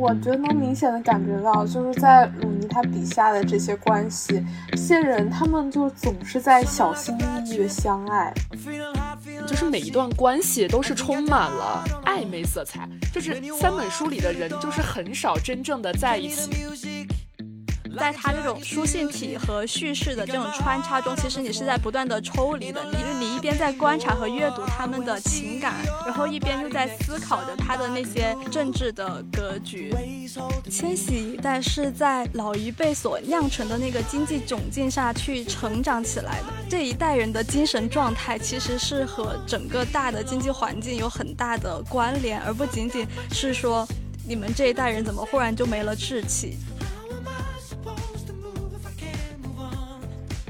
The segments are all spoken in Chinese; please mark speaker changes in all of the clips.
Speaker 1: 我觉得能明显的感觉到，就是在鲁尼他笔下的这些关系，这些人他们就总是在小心翼翼的相爱，
Speaker 2: 就是每一段关系都是充满了暧昧色彩，就是三本书里的人就是很少真正的在一起。
Speaker 3: 在他这种书信体和叙事的这种穿插中，其实你是在不断的抽离的。你你一边在观察和阅读他们的情感，然后一边又在思考着他的那些政治的格局。千禧一代是在老一辈所酿成的那个经济窘境下去成长起来的。这一代人的精神状态其实是和整个大的经济环境有很大的关联，而不仅仅是说你们这一代人怎么忽然就没了志气。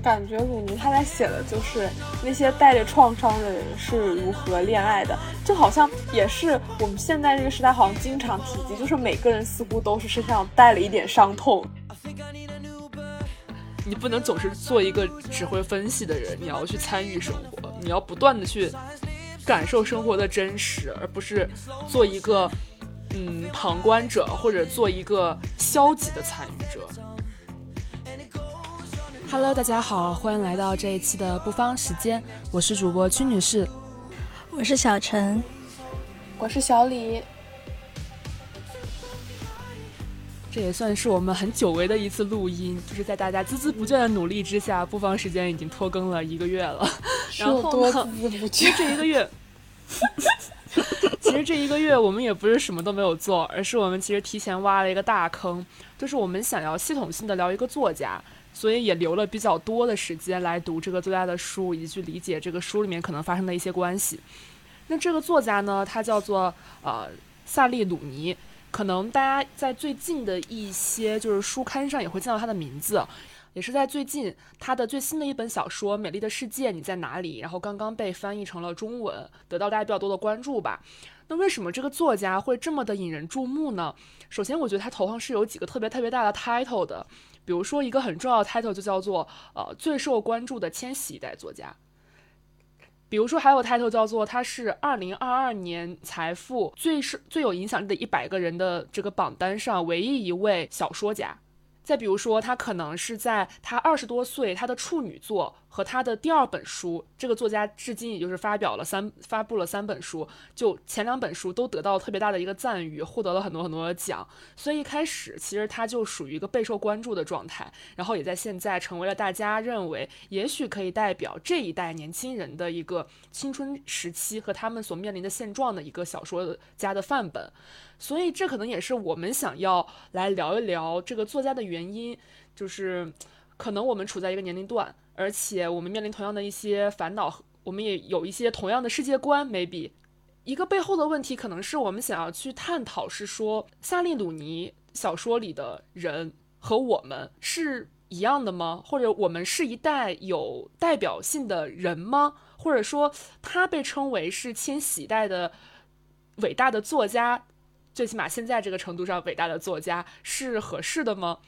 Speaker 1: 感觉鲁尼他在写的就是那些带着创伤的人是如何恋爱的，就好像也是我们现在这个时代好像经常提及，就是每个人似乎都是身上带了一点伤痛。
Speaker 2: 你不能总是做一个只会分析的人，你要去参与生活，你要不断的去感受生活的真实，而不是做一个嗯旁观者或者做一个消极的参与者。
Speaker 4: Hello，大家好，欢迎来到这一期的不方时间，我是主播屈女士，
Speaker 3: 我是小陈，
Speaker 1: 我是小李。
Speaker 4: 这也算是我们很久违的一次录音，就是在大家孜孜不倦的努力之下，不方时间已经拖更了一个月了。然后
Speaker 1: 呢，
Speaker 4: 其实这一个月，其实这一个月我们也不是什么都没有做，而是我们其实提前挖了一个大坑，就是我们想要系统性的聊一个作家。所以也留了比较多的时间来读这个作家的书，以及去理解这个书里面可能发生的一些关系。那这个作家呢，他叫做呃萨利鲁尼，可能大家在最近的一些就是书刊上也会见到他的名字，也是在最近他的最新的一本小说《美丽的世界你在哪里》，然后刚刚被翻译成了中文，得到大家比较多的关注吧。那为什么这个作家会这么的引人注目呢？首先，我觉得他头上是有几个特别特别大的 title 的。比如说，一个很重要的 title 就叫做呃最受关注的千禧一代作家。比如说，还有 title 叫做他是二零二二年财富最是最有影响力的一百个人的这个榜单上唯一一位小说家。再比如说，他可能是在他二十多岁，他的处女作。和他的第二本书，这个作家至今也就是发表了三发布了三本书，就前两本书都得到特别大的一个赞誉，获得了很多很多的奖。所以一开始其实他就属于一个备受关注的状态，然后也在现在成为了大家认为也许可以代表这一代年轻人的一个青春时期和他们所面临的现状的一个小说家的范本。所以这可能也是我们想要来聊一聊这个作家的原因，就是可能我们处在一个年龄段。而且我们面临同样的一些烦恼，我们也有一些同样的世界观。maybe 一个背后的问题，可能是我们想要去探讨，是说萨利鲁尼小说里的人和我们是一样的吗？或者我们是一代有代表性的人吗？或者说他被称为是千禧代的伟大的作家，最起码现在这个程度上伟大的作家是合适的吗？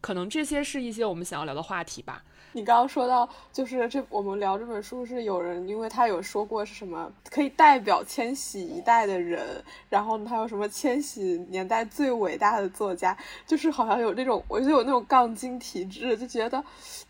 Speaker 4: 可能这些是一些我们想要聊的话题吧。
Speaker 1: 你刚刚说到，就是这我们聊这本书是有人，因为他有说过是什么可以代表千禧一代的人，然后他有什么千禧年代最伟大的作家，就是好像有那种，我就有那种杠精体质，就觉得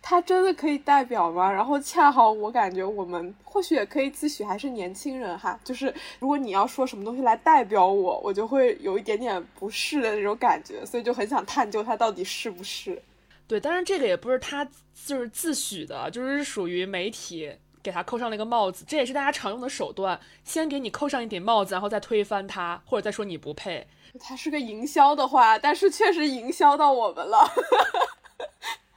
Speaker 1: 他真的可以代表吗？然后恰好我感觉我们或许也可以自诩还是年轻人哈，就是如果你要说什么东西来代表我，我就会有一点点不适的那种感觉，所以就很想探究他到底是不是。
Speaker 4: 对，当然这个也不是他就是自诩的，就是属于媒体给他扣上了一个帽子，这也是大家常用的手段，先给你扣上一顶帽子，然后再推翻他，或者再说你不配。
Speaker 1: 他是个营销的话，但是确实营销到我们了。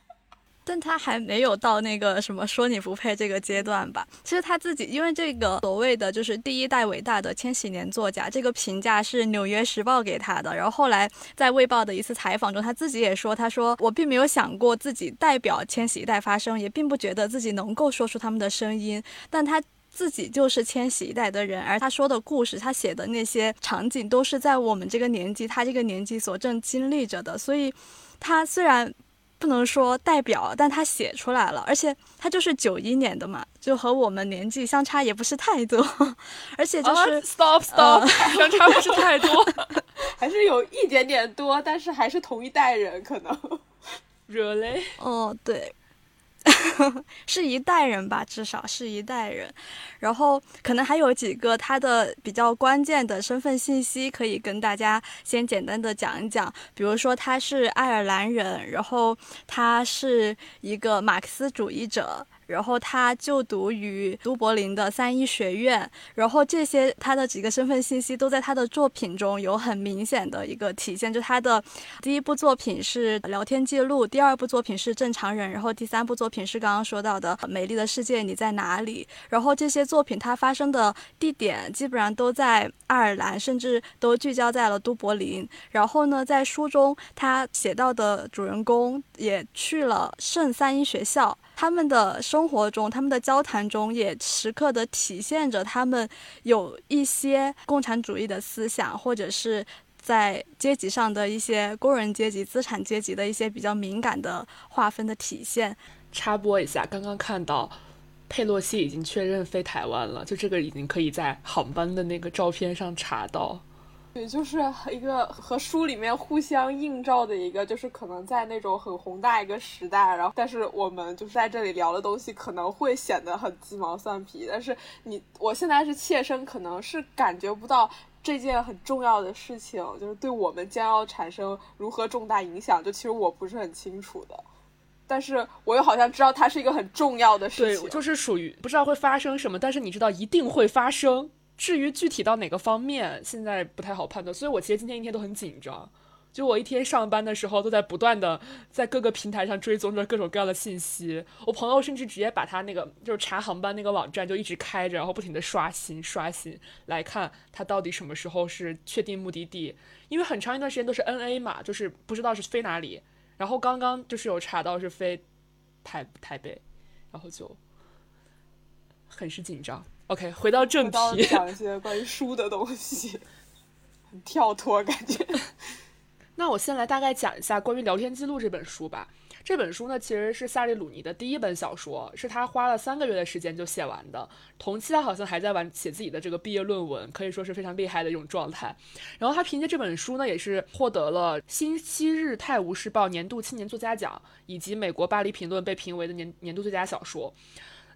Speaker 3: 但他还没有到那个什么说你不配这个阶段吧？其实他自己，因为这个所谓的就是第一代伟大的千禧年作家，这个评价是《纽约时报》给他的。然后后来在《卫报》的一次采访中，他自己也说：“他说我并没有想过自己代表千禧一代发声，也并不觉得自己能够说出他们的声音。但他自己就是千禧一代的人，而他说的故事，他写的那些场景，都是在我们这个年纪，他这个年纪所正经历着的。所以，他虽然。”不能说代表，但他写出来了，而且他就是九一年的嘛，就和我们年纪相差也不是太多，而且就是
Speaker 4: stop stop，相差不是太多，
Speaker 1: 还是有一点点多，但是还是同一代人，可能。
Speaker 4: really？
Speaker 3: 哦，对。是一代人吧，至少是一代人。然后可能还有几个他的比较关键的身份信息可以跟大家先简单的讲一讲。比如说他是爱尔兰人，然后他是一个马克思主义者。然后他就读于都柏林的三一学院，然后这些他的几个身份信息都在他的作品中有很明显的一个体现。就他的第一部作品是聊天记录，第二部作品是正常人，然后第三部作品是刚刚说到的美丽的世界你在哪里？然后这些作品它发生的地点基本上都在爱尔兰，甚至都聚焦在了都柏林。然后呢，在书中他写到的主人公也去了圣三一学校。他们的生活中，他们的交谈中，也时刻的体现着他们有一些共产主义的思想，或者是在阶级上的一些工人阶级、资产阶级的一些比较敏感的划分的体现。
Speaker 4: 插播一下，刚刚看到佩洛西已经确认飞台湾了，就这个已经可以在航班的那个照片上查到。
Speaker 1: 对，就是一个和书里面互相映照的一个，就是可能在那种很宏大一个时代，然后但是我们就是在这里聊的东西可能会显得很鸡毛蒜皮，但是你我现在是切身，可能是感觉不到这件很重要的事情，就是对我们将要产生如何重大影响，就其实我不是很清楚的，但是我又好像知道它是一个很重要的事
Speaker 4: 情，对，就是属于不知道会发生什么，但是你知道一定会发生。至于具体到哪个方面，现在不太好判断，所以我其实今天一天都很紧张。就我一天上班的时候，都在不断的在各个平台上追踪着各种各样的信息。我朋友甚至直接把他那个就是查航班那个网站就一直开着，然后不停的刷新刷新来看他到底什么时候是确定目的地。因为很长一段时间都是 N A 嘛，就是不知道是飞哪里。然后刚刚就是有查到是飞台台北，然后就很是紧张。OK，回到正题，
Speaker 1: 讲一些关于书的东西，很跳脱感觉。
Speaker 4: 那我先来大概讲一下关于聊天记录这本书吧。这本书呢，其实是萨利鲁尼的第一本小说，是他花了三个月的时间就写完的。同期他好像还在完写自己的这个毕业论文，可以说是非常厉害的一种状态。然后他凭借这本书呢，也是获得了《新昔日泰晤士报》年度青年作家奖，以及美国巴黎评论被评为的年年度最佳小说。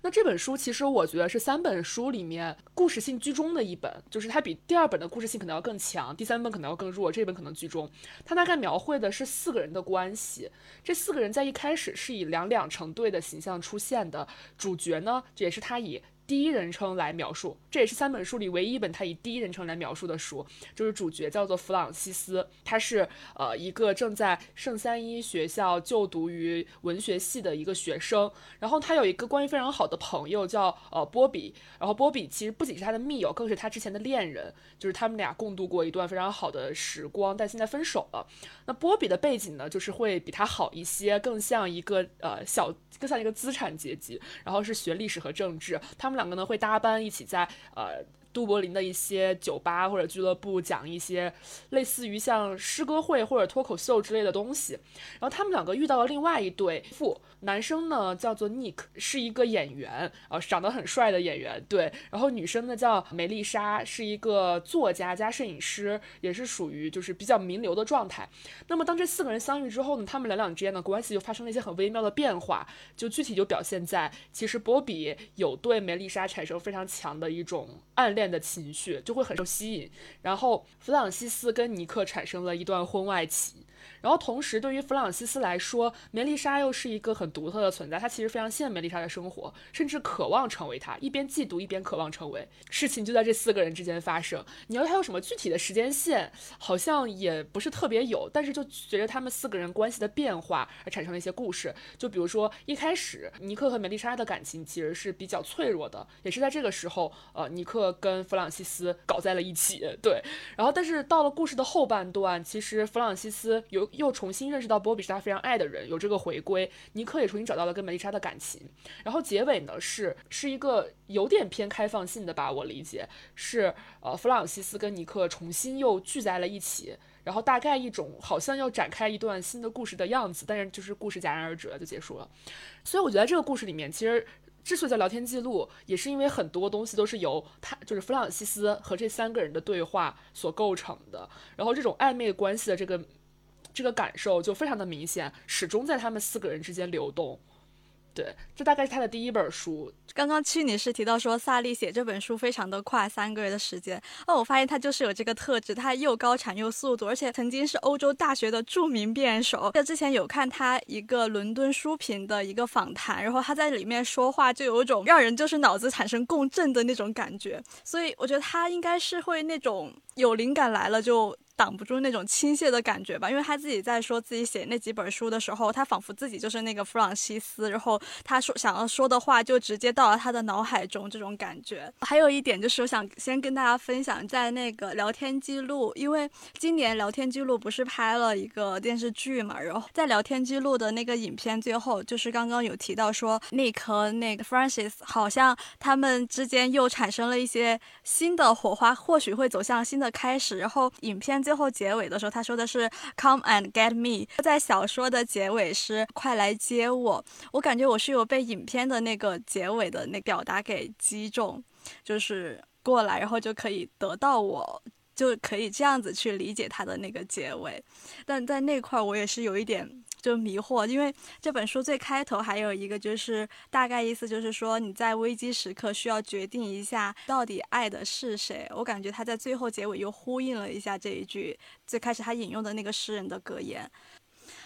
Speaker 4: 那这本书其实我觉得是三本书里面故事性居中的一本，就是它比第二本的故事性可能要更强，第三本可能要更弱，这本可能居中。它大概描绘的是四个人的关系，这四个人在一开始是以两两成对的形象出现的，主角呢也是他以。第一人称来描述，这也是三本书里唯一一本他以第一人称来描述的书。就是主角叫做弗朗西斯，他是呃一个正在圣三一学校就读于文学系的一个学生。然后他有一个关系非常好的朋友叫呃波比。然后波比其实不仅是他的密友，更是他之前的恋人。就是他们俩共度过一段非常好的时光，但现在分手了。那波比的背景呢，就是会比他好一些，更像一个呃小。更像一个资产阶级，然后是学历史和政治，他们两个呢会搭班一起在呃。都柏林的一些酒吧或者俱乐部讲一些类似于像诗歌会或者脱口秀之类的东西，然后他们两个遇到了另外一对父，男生呢叫做 Nick，是一个演员，呃，长得很帅的演员，对，然后女生呢叫梅丽莎，是一个作家加摄影师，也是属于就是比较名流的状态。那么当这四个人相遇之后呢，他们两两之间的关系就发生了一些很微妙的变化，就具体就表现在其实波比有对梅丽莎产生非常强的一种暗恋。的情绪就会很受吸引，然后弗朗西斯跟尼克产生了一段婚外情。然后同时，对于弗朗西斯来说，梅丽莎又是一个很独特的存在。他其实非常羡慕梅丽莎的生活，甚至渴望成为她，一边嫉妒一边渴望成为。事情就在这四个人之间发生。你要他有什么具体的时间线，好像也不是特别有。但是就随着他们四个人关系的变化而产生了一些故事。就比如说一开始，尼克和梅丽莎的感情其实是比较脆弱的，也是在这个时候，呃，尼克跟弗朗西斯搞在了一起。对，然后但是到了故事的后半段，其实弗朗西斯有又重新认识到波比是他非常爱的人，有这个回归，尼克也重新找到了跟梅丽莎的感情。然后结尾呢是是一个有点偏开放性的吧，我理解是呃弗朗西斯跟尼克重新又聚在了一起。然后大概一种好像要展开一段新的故事的样子，但是就是故事戛然而止了，就结束了。所以我觉得这个故事里面，其实之所以叫聊天记录，也是因为很多东西都是由他就是弗朗西斯和这三个人的对话所构成的。然后这种暧昧关系的这个这个感受就非常的明显，始终在他们四个人之间流动。对，这大概是他的第一本书。
Speaker 3: 刚刚屈女士提到说，萨利写这本书非常的快，三个月的时间。哦，我发现他就是有这个特质，他又高产又速度，而且曾经是欧洲大学的著名辩手。这之前有看他一个伦敦书评的一个访谈，然后他在里面说话就有一种让人就是脑子产生共振的那种感觉。所以我觉得他应该是会那种有灵感来了就。挡不住那种倾泻的感觉吧，因为他自己在说自己写那几本书的时候，他仿佛自己就是那个弗朗西斯，然后他说想要说的话就直接到了他的脑海中，这种感觉。还有一点就是，我想先跟大家分享，在那个聊天记录，因为今年聊天记录不是拍了一个电视剧嘛，然后在聊天记录的那个影片最后，就是刚刚有提到说，Nick 和那个 Francis 好像他们之间又产生了一些新的火花，或许会走向新的开始，然后影片。最后结尾的时候，他说的是 “Come and get me”。在小说的结尾是“快来接我”。我感觉我是有被影片的那个结尾的那表达给击中，就是过来，然后就可以得到我，就可以这样子去理解他的那个结尾。但在那块我也是有一点。就迷惑，因为这本书最开头还有一个，就是大概意思就是说你在危机时刻需要决定一下到底爱的是谁。我感觉他在最后结尾又呼应了一下这一句最开始他引用的那个诗人的格言。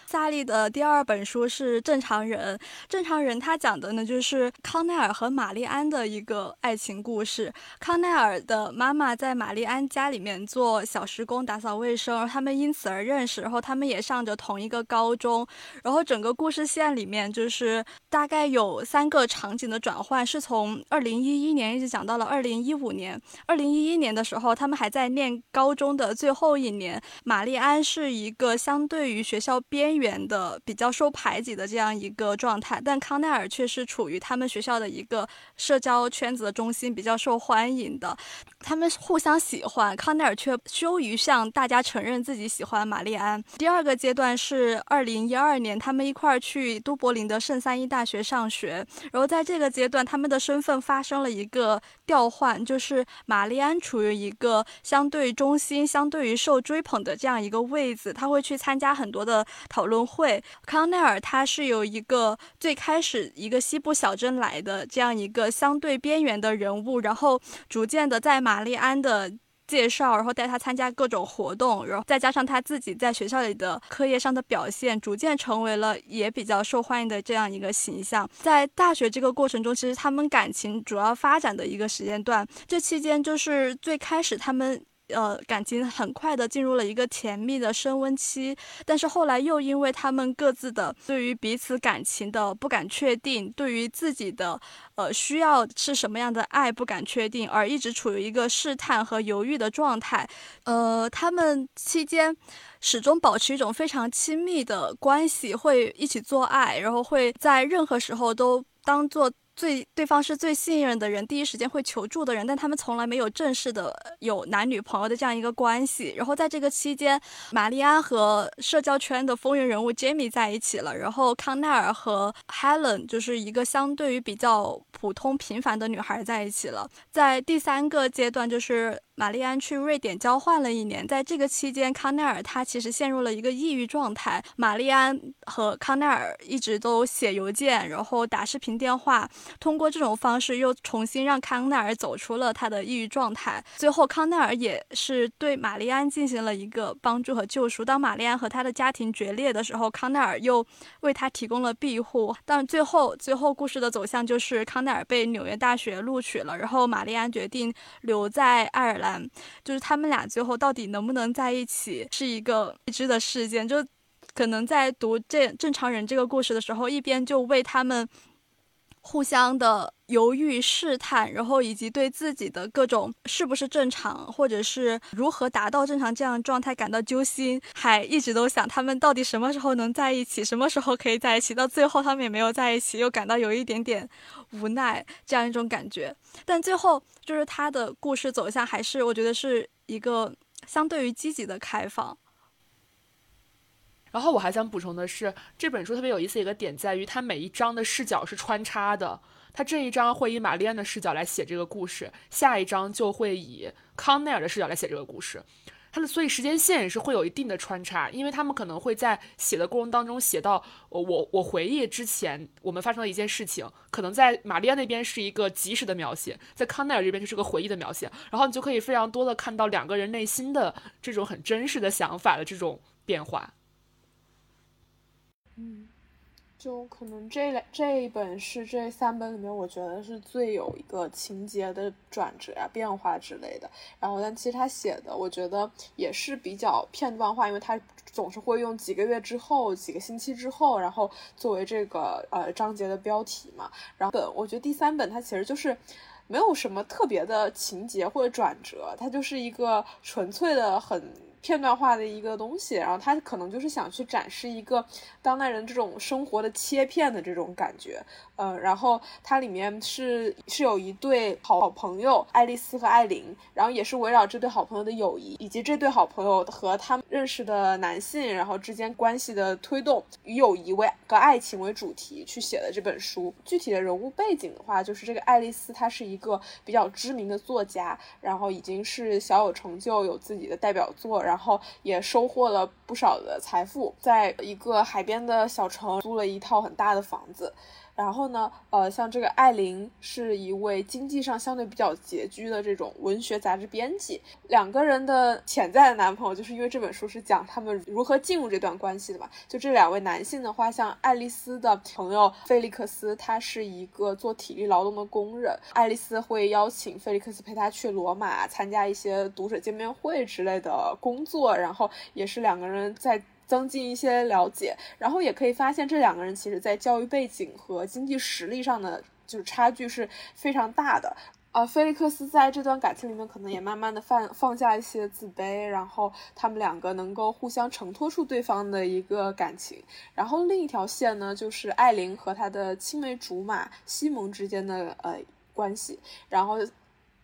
Speaker 3: 萨利的第二本书是《正常人》，《正常人》他讲的呢就是康奈尔和玛丽安的一个爱情故事。康奈尔的妈妈在玛丽安家里面做小时工，打扫卫生，他们因此而认识，然后他们也上着同一个高中。然后整个故事线里面就是大概有三个场景的转换，是从二零一一年一直讲到了二零一五年。二零一一年的时候，他们还在念高中的最后一年。玛丽安是一个相对于学校边。远的比较受排挤的这样一个状态，但康奈尔却是处于他们学校的一个社交圈子的中心，比较受欢迎的。他们互相喜欢，康奈尔却羞于向大家承认自己喜欢玛丽安。第二个阶段是二零一二年，他们一块儿去都柏林的圣三一大学上学，然后在这个阶段，他们的身份发生了一个调换，就是玛丽安处于一个相对中心、相对于受追捧的这样一个位置，他会去参加很多的讨。会，康奈尔他是有一个最开始一个西部小镇来的这样一个相对边缘的人物，然后逐渐的在玛丽安的介绍，然后带他参加各种活动，然后再加上他自己在学校里的课业上的表现，逐渐成为了也比较受欢迎的这样一个形象。在大学这个过程中，其实他们感情主要发展的一个时间段，这期间就是最开始他们。呃，感情很快的进入了一个甜蜜的升温期，但是后来又因为他们各自的对于彼此感情的不敢确定，对于自己的呃需要是什么样的爱不敢确定，而一直处于一个试探和犹豫的状态。呃，他们期间始终保持一种非常亲密的关系，会一起做爱，然后会在任何时候都当做。最对方是最信任的人，第一时间会求助的人，但他们从来没有正式的有男女朋友的这样一个关系。然后在这个期间，玛丽安和社交圈的风云人物 Jamie 在一起了，然后康奈尔和 Helen 就是一个相对于比较普通平凡的女孩在一起了。在第三个阶段，就是。玛丽安去瑞典交换了一年，在这个期间，康奈尔他其实陷入了一个抑郁状态。玛丽安和康奈尔一直都写邮件，然后打视频电话，通过这种方式又重新让康奈尔走出了他的抑郁状态。最后，康奈尔也是对玛丽安进行了一个帮助和救赎。当玛丽安和他的家庭决裂的时候，康奈尔又为他提供了庇护。但最后，最后故事的走向就是康奈尔被纽约大学录取了，然后玛丽安决定留在爱尔兰。就是他们俩最后到底能不能在一起，是一个未知的事件。就可能在读这正常人这个故事的时候，一边就为他们互相的犹豫试探，然后以及对自己的各种是不是正常，或者是如何达到正常这样的状态感到揪心，还一直都想他们到底什么时候能在一起，什么时候可以在一起，到最后他们也没有在一起，又感到有一点点无奈这样一种感觉。但最后就是他的故事走向，还是我觉得是一个相对于积极的开放。
Speaker 4: 然后我还想补充的是，这本书特别有意思一个点在于，它每一章的视角是穿插的。它这一章会以玛丽安的视角来写这个故事，下一章就会以康奈尔的视角来写这个故事。它的所以时间线也是会有一定的穿插，因为他们可能会在写的过程当中写到，我我我回忆之前我们发生的一件事情，可能在玛丽安那边是一个及时的描写，在康奈尔这边就是个回忆的描写，然后你就可以非常多的看到两个人内心的这种很真实的想法的这种变化。
Speaker 1: 嗯，就可能这两这一本是这三本里面，我觉得是最有一个情节的转折呀、变化之类的。然后，但其实他写的，我觉得也是比较片段化，因为他总是会用几个月之后、几个星期之后，然后作为这个呃章节的标题嘛。然后本我觉得第三本它其实就是没有什么特别的情节或者转折，它就是一个纯粹的很。片段化的一个东西，然后他可能就是想去展示一个当代人这种生活的切片的这种感觉，嗯，然后它里面是是有一对好朋友爱丽丝和艾琳，然后也是围绕这对好朋友的友谊以及这对好朋友和他们认识的男性，然后之间关系的推动，以友谊为和爱情为主题去写的这本书。具体的人物背景的话，就是这个爱丽丝她是一个比较知名的作家，然后已经是小有成就，有自己的代表作。然后也收获了不少的财富，在一个海边的小城租了一套很大的房子。然后呢，呃，像这个艾琳是一位经济上相对比较拮据的这种文学杂志编辑。两个人的潜在的男朋友，就是因为这本书是讲他们如何进入这段关系的嘛。就这两位男性的话，像爱丽丝的朋友菲利克斯，他是一个做体力劳动的工人。爱丽丝会邀请菲利克斯陪她去罗马参加一些读者见面会之类的工作，然后也是两个人在。增进一些了解，然后也可以发现这两个人其实在教育背景和经济实力上的就是差距是非常大的。呃，菲利克斯在这段感情里面可能也慢慢的放放下一些自卑，然后他们两个能够互相承托出对方的一个感情。然后另一条线呢，就是艾琳和她的青梅竹马西蒙之间的呃关系，然后。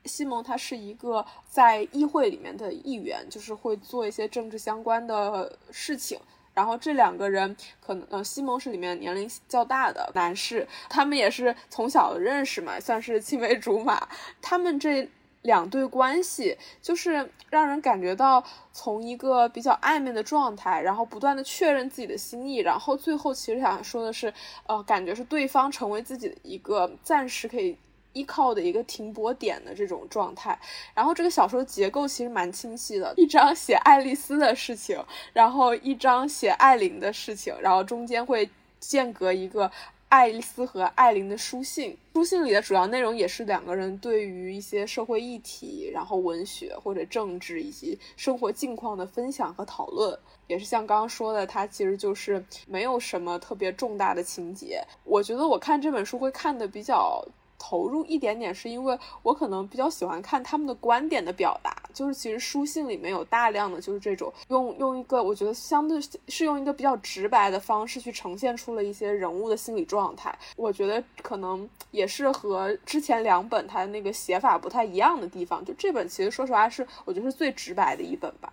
Speaker 1: 西蒙他是一个在议会里面的议员，就是会做一些政治相关的事情。然后这两个人可能，呃，西蒙是里面年龄较大的男士，他们也是从小认识嘛，算是青梅竹马。他们这两对关系，就是让人感觉到从一个比较暧昧的状态，然后不断的确认自己的心意，然后最后其实想说的是，呃，感觉是对方成为自己的一个暂时可以。依靠的一个停泊点的这种状态，然后这个小说结构其实蛮清晰的，一章写爱丽丝的事情，然后一章写艾琳的事情，然后中间会间隔一个爱丽丝和艾琳的书信，书信里的主要内容也是两个人对于一些社会议题，然后文学或者政治以及生活境况的分享和讨论，也是像刚刚说的，它其实就是没有什么特别重大的情节。我觉得我看这本书会看的比较。投入一点点，是因为我可能比较喜欢看他们的观点的表达，就是其实书信里面有大量的就是这种用用一个我觉得相对是用一个比较直白的方式去呈现出了一些人物的心理状态，我觉得可能也是和之前两本它那个写法不太一样的地方，就这本其实说实话是我觉得是最直白的一本吧。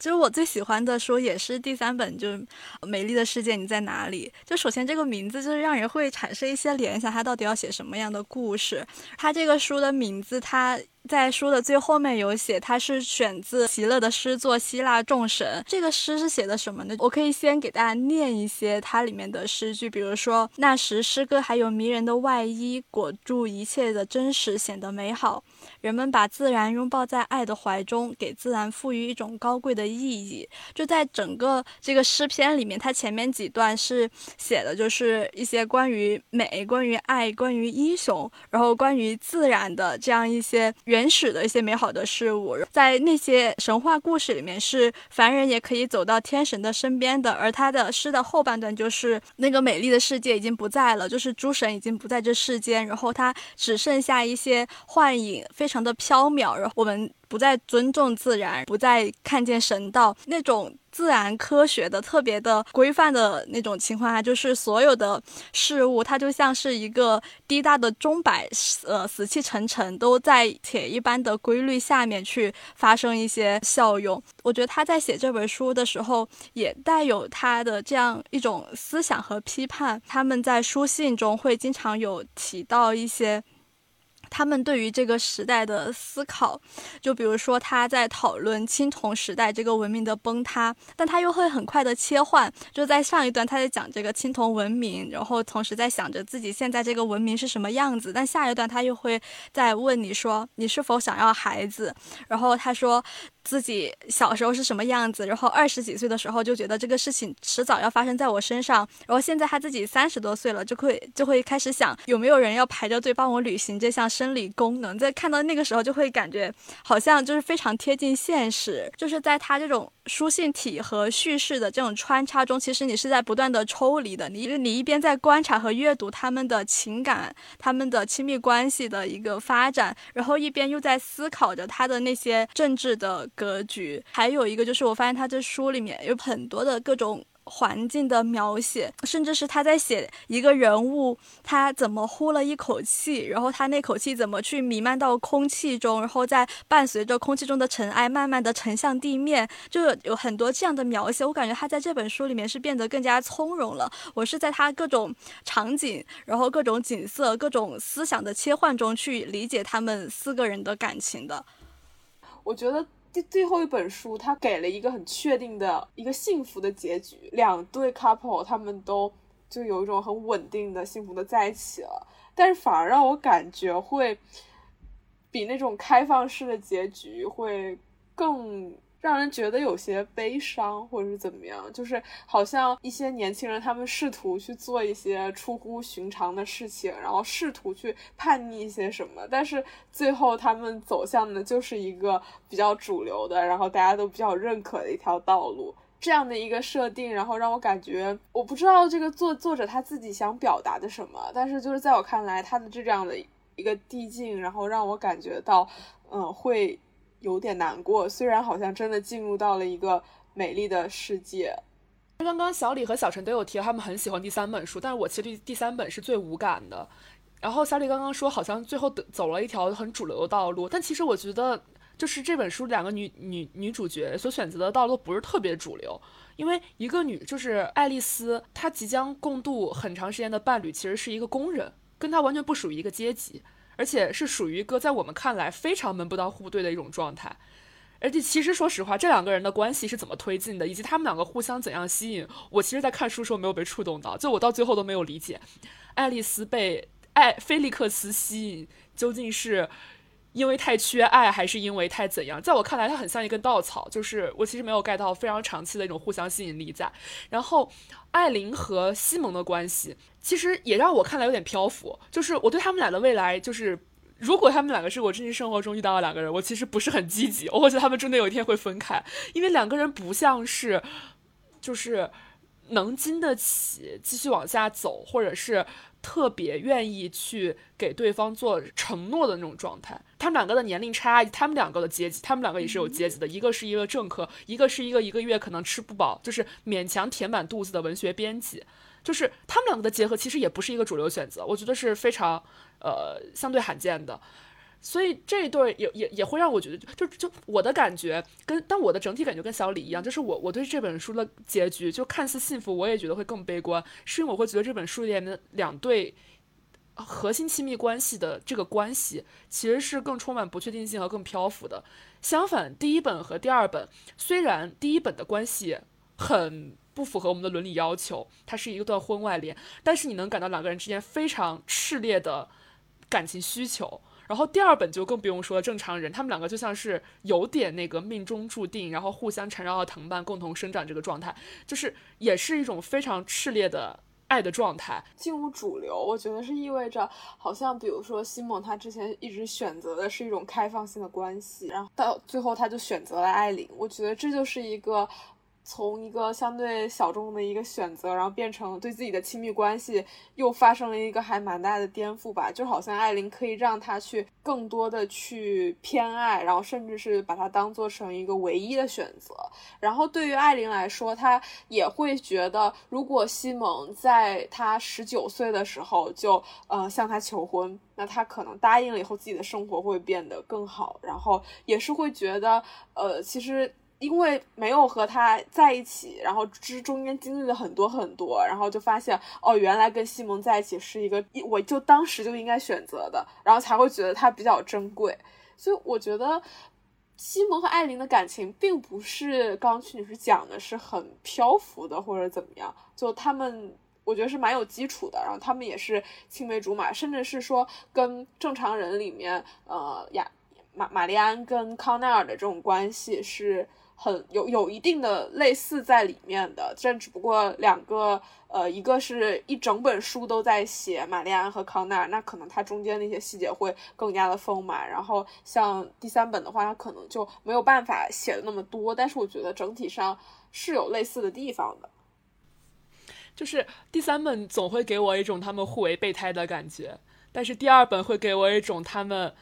Speaker 3: 就是我最喜欢的书也是第三本，就是《美丽的世界你在哪里》。就首先这个名字就是让人会产生一些联想，它到底要写什么样的故事？它这个书的名字，它。在书的最后面有写，它是选自席勒的诗作《希腊众神》。这个诗是写的什么呢？我可以先给大家念一些它里面的诗句，比如说那时诗歌还有迷人的外衣裹住一切的真实，显得美好。人们把自然拥抱在爱的怀中，给自然赋予一种高贵的意义。就在整个这个诗篇里面，它前面几段是写的就是一些关于美、关于爱、关于英雄，然后关于自然的这样一些。原始的一些美好的事物，在那些神话故事里面，是凡人也可以走到天神的身边的。而他的诗的后半段就是那个美丽的世界已经不在了，就是诸神已经不在这世间，然后他只剩下一些幻影，非常的飘渺。然后我们。不再尊重自然，不再看见神道那种自然科学的特别的规范的那种情况下，就是所有的事物，它就像是一个滴答的钟摆，呃，死气沉沉，都在铁一般的规律下面去发生一些效用。我觉得他在写这本书的时候，也带有他的这样一种思想和批判。他们在书信中会经常有提到一些。他们对于这个时代的思考，就比如说他在讨论青铜时代这个文明的崩塌，但他又会很快的切换，就在上一段他在讲这个青铜文明，然后同时在想着自己现在这个文明是什么样子，但下一段他又会在问你说你是否想要孩子，然后他说。自己小时候是什么样子，然后二十几岁的时候就觉得这个事情迟早要发生在我身上，然后现在他自己三十多岁了，就会就会开始想有没有人要排着队帮我履行这项生理功能，在看到那个时候就会感觉好像就是非常贴近现实，就是在他这种。书信体和叙事的这种穿插中，其实你是在不断的抽离的。你你一边在观察和阅读他们的情感、他们的亲密关系的一个发展，然后一边又在思考着他的那些政治的格局。还有一个就是，我发现他这书里面有很多的各种。环境的描写，甚至是他在写一个人物，他怎么呼了一口气，然后他那口气怎么去弥漫到空气中，然后再伴随着空气中的尘埃，慢慢的沉向地面，就有很多这样的描写。我感觉他在这本书里面是变得更加从容了。我是在他各种场景，然后各种景色，各种思想的切换中去理解他们四个人的感情的。
Speaker 1: 我觉得。第最后一本书，他给了一个很确定的一个幸福的结局，两对 couple 他们都就有一种很稳定的幸福的在一起了，但是反而让我感觉会比那种开放式的结局会更。让人觉得有些悲伤，或者是怎么样，就是好像一些年轻人，他们试图去做一些出乎寻常的事情，然后试图去叛逆一些什么，但是最后他们走向的就是一个比较主流的，然后大家都比较认可的一条道路。这样的一个设定，然后让我感觉，我不知道这个作作者他自己想表达的什么，但是就是在我看来，他的这样的一个递进，然后让我感觉到，嗯，会。有点难过，虽然好像真的进入到了一个美丽的世界。
Speaker 4: 刚刚小李和小陈都有提，他们很喜欢第三本书，但是我其实对第三本是最无感的。然后小李刚刚说，好像最后走了一条很主流的道路，但其实我觉得，就是这本书两个女女女主角所选择的道路不是特别主流，因为一个女就是爱丽丝，她即将共度很长时间的伴侣其实是一个工人，跟她完全不属于一个阶级。而且是属于一个在我们看来非常门不当户不对的一种状态，而且其实说实话，这两个人的关系是怎么推进的，以及他们两个互相怎样吸引，我其实，在看书时候没有被触动到，就我到最后都没有理解，爱丽丝被爱菲利克斯吸引究竟是。因为太缺爱，还是因为太怎样？在我看来，它很像一根稻草，就是我其实没有 get 到非常长期的一种互相吸引力在。然后，艾琳和西蒙的关系，其实也让我看来有点漂浮。就是我对他们俩的未来，就是如果他们两个是我真实生活中遇到的两个人，我其实不是很积极。我觉得他们真的有一天会分开，因为两个人不像是，就是能经得起继续往下走，或者是。特别愿意去给对方做承诺的那种状态。他们两个的年龄差，他们两个的阶级，他们两个也是有阶级的。一个是一个政客，一个是一个一个月可能吃不饱，就是勉强填满肚子的文学编辑。就是他们两个的结合，其实也不是一个主流选择，我觉得是非常呃相对罕见的。所以这一对也也也会让我觉得，就就我的感觉跟，但我的整体感觉跟小李一样，就是我我对这本书的结局就看似幸福，我也觉得会更悲观，是因为我会觉得这本书里面的两对核心亲密关系的这个关系其实是更充满不确定性和更漂浮的。相反，第一本和第二本虽然第一本的关系很不符合我们的伦理要求，它是一段婚外恋，但是你能感到两个人之间非常炽烈的感情需求。然后第二本就更不用说了，正常人他们两个就像是有点那个命中注定，然后互相缠绕的藤蔓共同生长这个状态，就是也是一种非常炽烈的爱的状态
Speaker 1: 进入主流，我觉得是意味着，好像比如说西蒙他之前一直选择的是一种开放性的关系，然后到最后他就选择了艾琳，我觉得这就是一个。从一个相对小众的一个选择，然后变成对自己的亲密关系又发生了一个还蛮大的颠覆吧，就好像艾琳可以让他去更多的去偏爱，然后甚至是把它当做成一个唯一的选择。然后对于艾琳来说，她也会觉得，如果西蒙在她十九岁的时候就呃向她求婚，那他可能答应了以后，自己的生活会变得更好。然后也是会觉得，呃，其实。因为没有和他在一起，然后之中间经历了很多很多，然后就发现哦，原来跟西蒙在一起是一个，我就当时就应该选择的，然后才会觉得他比较珍贵。所以我觉得西蒙和艾琳的感情并不是刚刚曲女士讲的是很漂浮的或者怎么样，就他们我觉得是蛮有基础的，然后他们也是青梅竹马，甚至是说跟正常人里面呃雅玛玛丽安跟康奈尔的这种关系是。很有有一定的类似在里面的，这只不过两个，呃，一个是一整本书都在写玛丽安和康奈尔，那可能它中间那些细节会更加的丰满。然后像第三本的话，它可能就没有办法写的那么多，但是我觉得整体上是有类似的地方的。
Speaker 4: 就是第三本总会给我一种他们互为备胎的感觉，但是第二本会给我一种他们。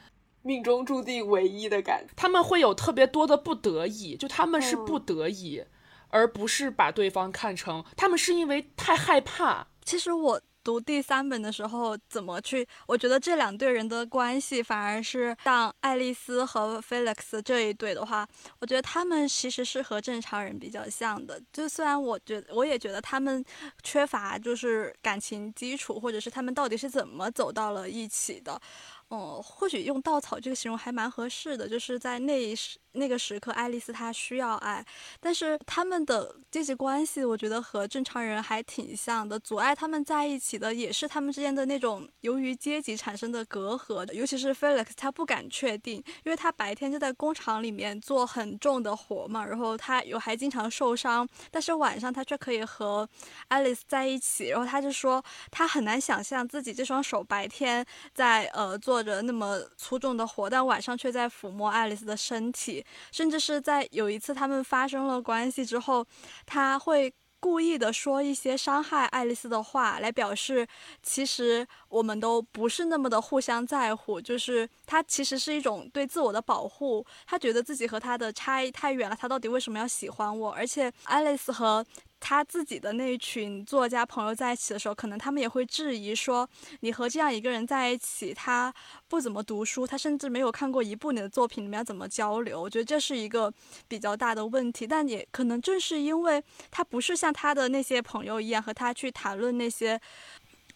Speaker 1: 命中注定唯一的感觉，
Speaker 4: 他们会有特别多的不得已，就他们是不得已，而不是把对方看成他们是因为太害怕。
Speaker 3: 其实我读第三本的时候，怎么去？我觉得这两对人的关系，反而是像爱丽丝和 Felix 这一对的话，我觉得他们其实是和正常人比较像的。就虽然我觉得，我也觉得他们缺乏就是感情基础，或者是他们到底是怎么走到了一起的。哦，或许用稻草这个形容还蛮合适的，就是在那一时。那个时刻，爱丽丝她需要爱，但是他们的阶级关系，我觉得和正常人还挺像的。阻碍他们在一起的，也是他们之间的那种由于阶级产生的隔阂的。尤其是 Felix，他不敢确定，因为他白天就在工厂里面做很重的活嘛，然后他有还经常受伤，但是晚上他却可以和爱丽丝在一起。然后他就说，他很难想象自己这双手白天在呃做着那么粗重的活，但晚上却在抚摸爱丽丝的身体。甚至是在有一次他们发生了关系之后，他会故意的说一些伤害爱丽丝的话，来表示其实我们都不是那么的互相在乎。就是他其实是一种对自我的保护，他觉得自己和他的差异太远了，他到底为什么要喜欢我？而且爱丽丝和。他自己的那群作家朋友在一起的时候，可能他们也会质疑说：“你和这样一个人在一起，他不怎么读书，他甚至没有看过一部你的作品，你们要怎么交流？”我觉得这是一个比较大的问题。但也可能正是因为他不是像他的那些朋友一样和他去谈论那些，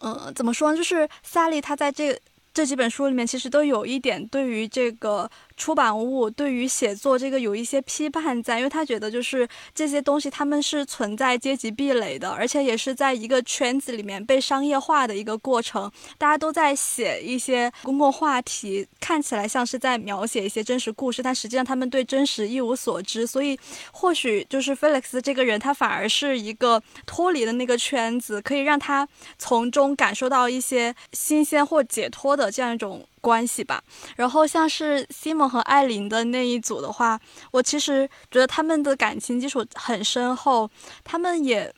Speaker 3: 嗯，怎么说呢？就是萨利他在这这几本书里面，其实都有一点对于这个。出版物对于写作这个有一些批判在，因为他觉得就是这些东西他们是存在阶级壁垒的，而且也是在一个圈子里面被商业化的一个过程。大家都在写一些公共话题，看起来像是在描写一些真实故事，但实际上他们对真实一无所知。所以或许就是 Felix 这个人，他反而是一个脱离了那个圈子，可以让他从中感受到一些新鲜或解脱的这样一种。关系吧，然后像是西蒙和艾琳的那一组的话，我其实觉得他们的感情基础很深厚，他们也，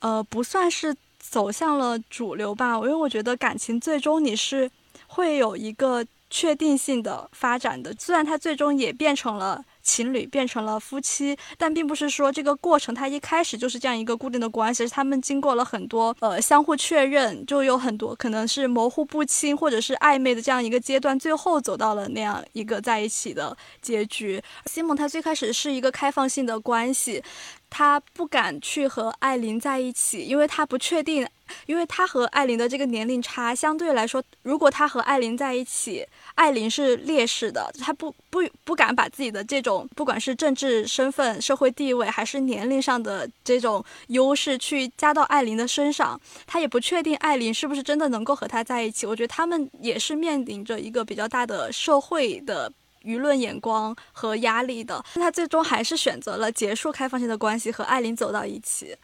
Speaker 3: 呃，不算是走向了主流吧，因为我觉得感情最终你是会有一个确定性的发展的，虽然他最终也变成了。情侣变成了夫妻，但并不是说这个过程他一开始就是这样一个固定的关系，是他们经过了很多呃相互确认，就有很多可能是模糊不清或者是暧昧的这样一个阶段，最后走到了那样一个在一起的结局。西蒙他最开始是一个开放性的关系。他不敢去和艾琳在一起，因为他不确定，因为他和艾琳的这个年龄差相对来说，如果他和艾琳在一起，艾琳是劣势的，他不不不敢把自己的这种不管是政治身份、社会地位，还是年龄上的这种优势去加到艾琳的身上，他也不确定艾琳是不是真的能够和他在一起。我觉得他们也是面临着一个比较大的社会的。舆论眼光和压力的，但他最终还是选择了结束开放性的关系，和艾琳走到一起。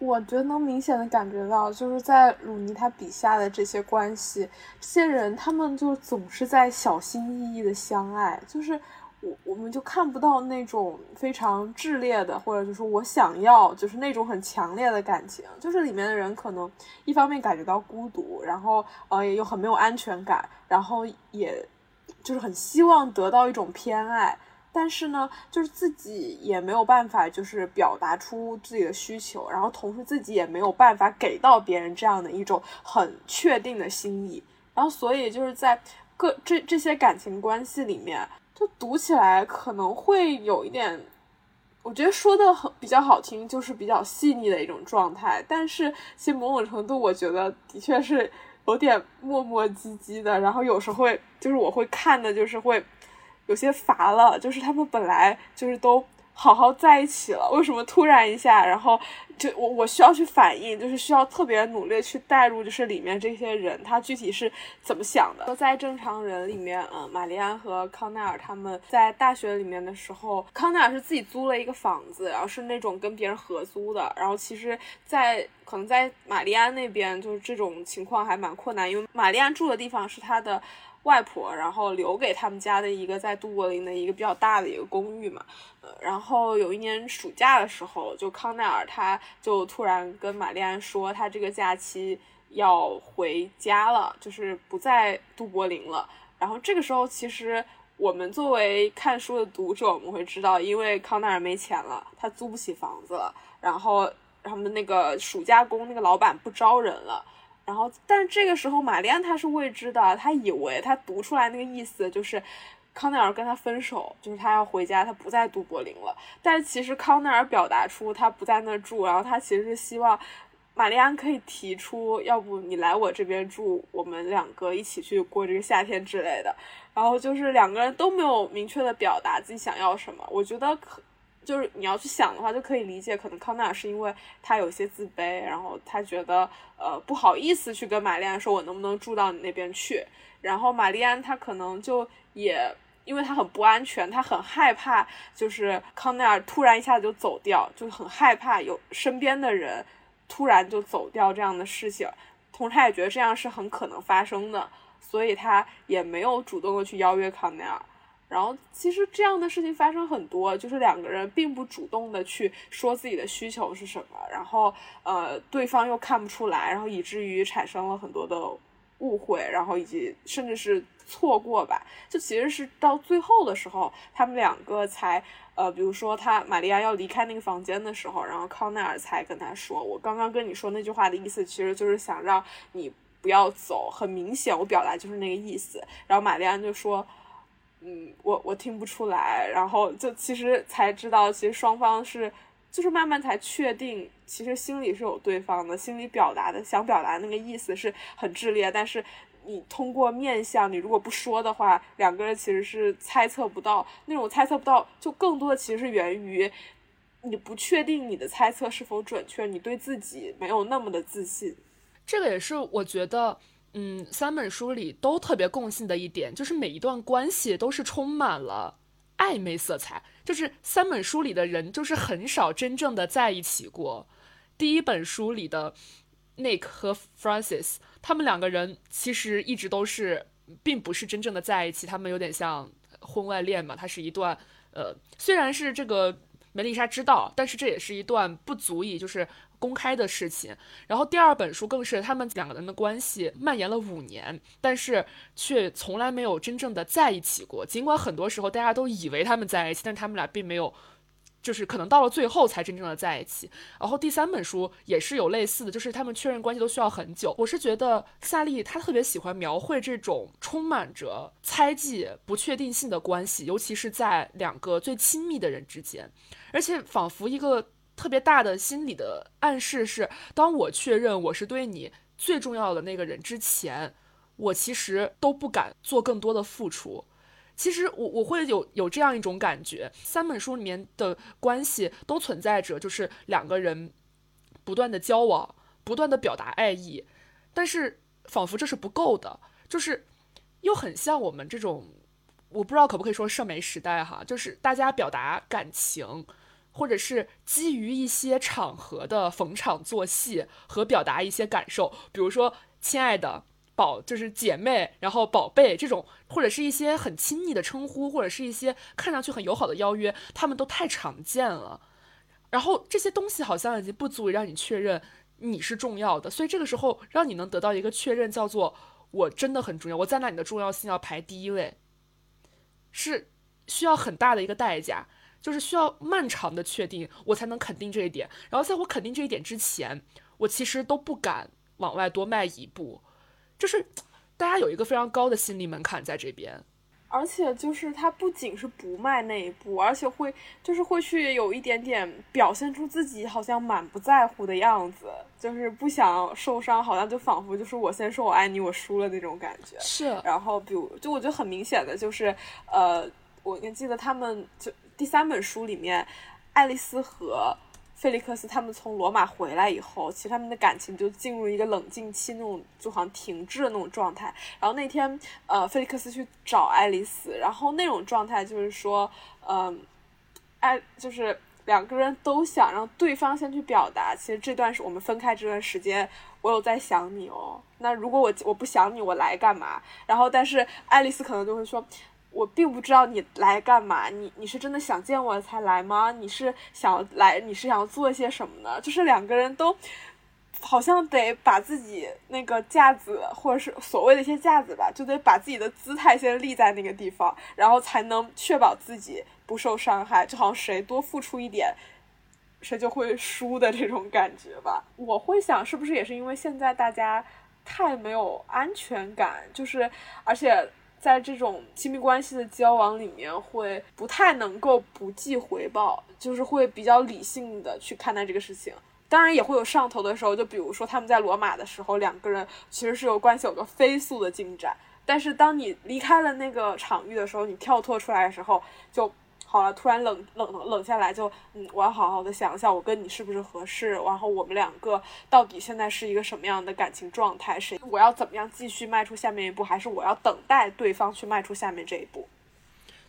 Speaker 1: 我觉得能明显的感觉到，就是在鲁尼他笔下的这些关系，这些人他们就总是在小心翼翼的相爱，就是我我们就看不到那种非常炽烈的，或者就是我想要，就是那种很强烈的感情，就是里面的人可能一方面感觉到孤独，然后呃也又很没有安全感，然后也就是很希望得到一种偏爱。但是呢，就是自己也没有办法，就是表达出自己的需求，然后同时自己也没有办法给到别人这样的一种很确定的心意，然后所以就是在各这这些感情关系里面，就读起来可能会有一点，我觉得说的很比较好听，就是比较细腻的一种状态，但是其实某种程度，我觉得的确是有点磨磨唧唧的，然后有时候会就是我会看的，就是会。有些乏了，就是他们本来就是都好好在一起了，为什么突然一下，然后就我我需要去反应，就是需要特别努力去带入，就是里面这些人他具体是怎么想的。在正常人里面，嗯，玛丽安和康奈尔他们在大学里面的时候，康奈尔是自己租了一个房子，然后是那种跟别人合租的。然后其实，在可能在玛丽安那边，就是这种情况还蛮困难，因为玛丽安住的地方是他的。外婆，然后留给他们家的一个在杜柏林的一个比较大的一个公寓嘛，呃，然后有一年暑假的时候，就康奈尔他就突然跟玛丽安说，他这个假期要回家了，就是不在杜柏林了。然后这个时候，其实我们作为看书的读者，我们会知道，因为康奈尔没钱了，他租不起房子了，然后他们那个暑假工那个老板不招人了。然后，但这个时候，玛丽安她是未知的，她以为她读出来那个意思就是康奈尔跟她分手，就是他要回家，他不在都柏林了。但其实康奈尔表达出他不在那住，然后他其实是希望玛丽安可以提出，要不你来我这边住，我们两个一起去过这个夏天之类的。然后就是两个人都没有明确的表达自己想要什么，我觉得可。就是你要去想的话，就可以理解，可能康奈尔是因为他有些自卑，然后他觉得呃不好意思去跟玛丽安说，我能不能住到你那边去？然后玛丽安她可能就也因为她很不安全，她很害怕，就是康奈尔突然一下子就走掉，就很害怕有身边的人突然就走掉这样的事情，同时他也觉得这样是很可能发生的，所以他也没有主动的去邀约康奈尔。然后其实这样的事情发生很多，就是两个人并不主动的去说自己的需求是什么，然后呃对方又看不出来，然后以至于产生了很多的误会，然后以及甚至是错过吧。就其实是到最后的时候，他们两个才呃，比如说他玛利亚要离开那个房间的时候，然后康奈尔才跟他说：“我刚刚跟你说那句话的意思，其实就是想让你不要走，很明显我表达就是那个意思。”然后玛丽安就说。嗯，我我听不出来，然后就其实才知道，其实双方是就是慢慢才确定，其实心里是有对方的，心里表达的想表达那个意思是很炽烈，但是你通过面相，你如果不说的话，两个人其实是猜测不到，那种猜测不到，就更多的其实是源于你不确定你的猜测是否准确，你对自己没有那么的自信，
Speaker 4: 这个也是我觉得。嗯，三本书里都特别共性的一点，就是每一段关系都是充满了暧昧色彩。就是三本书里的人，就是很少真正的在一起过。第一本书里的 Nick 和 Francis，他们两个人其实一直都是，并不是真正的在一起，他们有点像婚外恋嘛。它是一段，呃，虽然是这个梅丽莎知道，但是这也是一段不足以就是。公开的事情，然后第二本书更是他们两个人的关系蔓延了五年，但是却从来没有真正的在一起过。尽管很多时候大家都以为他们在一起，但他们俩并没有，就是可能到了最后才真正的在一起。然后第三本书也是有类似的，就是他们确认关系都需要很久。我是觉得夏利他特别喜欢描绘这种充满着猜忌、不确定性的关系，尤其是在两个最亲密的人之间，而且仿佛一个。特别大的心理的暗示是，当我确认我是对你最重要的那个人之前，我其实都不敢做更多的付出。其实我我会有有这样一种感觉，三本书里面的关系都存在着，就是两个人不断的交往，不断的表达爱意，但是仿佛这是不够的，就是又很像我们这种，我不知道可不可以说社媒时代哈，就是大家表达感情。或者是基于一些场合的逢场作戏和表达一些感受，比如说“亲爱的”“宝”就是姐妹，然后“宝贝”这种，或者是一些很亲昵的称呼，或者是一些看上去很友好的邀约，他们都太常见了。然后这些东西好像已经不足以让你确认你是重要的，所以这个时候让你能得到一个确认，叫做我真的很重要，我在那你的重要性要排第一位，是需要很大的一个代价。就是需要漫长的确定，我才能肯定这一点。然后在我肯定这一点之前，我其实都不敢往外多迈一步。就是大家有一个非常高的心理门槛在这边，
Speaker 1: 而且就是他不仅是不迈那一步，而且会就是会去有一点点表现出自己好像满不在乎的样子，就是不想受伤，好像就仿佛就是我先说我爱你，我输了那种感觉。
Speaker 4: 是。
Speaker 1: 然后比如就我觉得很明显的就是，呃，我记得他们就。第三本书里面，爱丽丝和菲利克斯他们从罗马回来以后，其实他们的感情就进入一个冷静期，那种就好像停滞的那种状态。然后那天，呃，菲利克斯去找爱丽丝，然后那种状态就是说，嗯，爱就是两个人都想让对方先去表达，其实这段是我们分开这段时间，我有在想你哦。那如果我我不想你，我来干嘛？然后但是爱丽丝可能就会说。我并不知道你来干嘛，你你是真的想见我才来吗？你是想来，你是想做些什么呢？就是两个人都好像得把自己那个架子，或者是所谓的一些架子吧，就得把自己的姿态先立在那个地方，然后才能确保自己不受伤害。就好像谁多付出一点，谁就会输的这种感觉吧。我会想，是不是也是因为现在大家太没有安全感，就是而且。在这种亲密关系的交往里面，会不太能够不计回报，就是会比较理性的去看待这个事情。当然也会有上头的时候，就比如说他们在罗马的时候，两个人其实是有关系有个飞速的进展。但是当你离开了那个场域的时候，你跳脱出来的时候，就。好了，突然冷冷冷下来，就嗯，我要好好的想想，我跟你是不是合适，然后我们两个到底现在是一个什么样的感情状态？是我要怎么样继续迈出下面一步，还是我要等待对方去迈出下面这一步？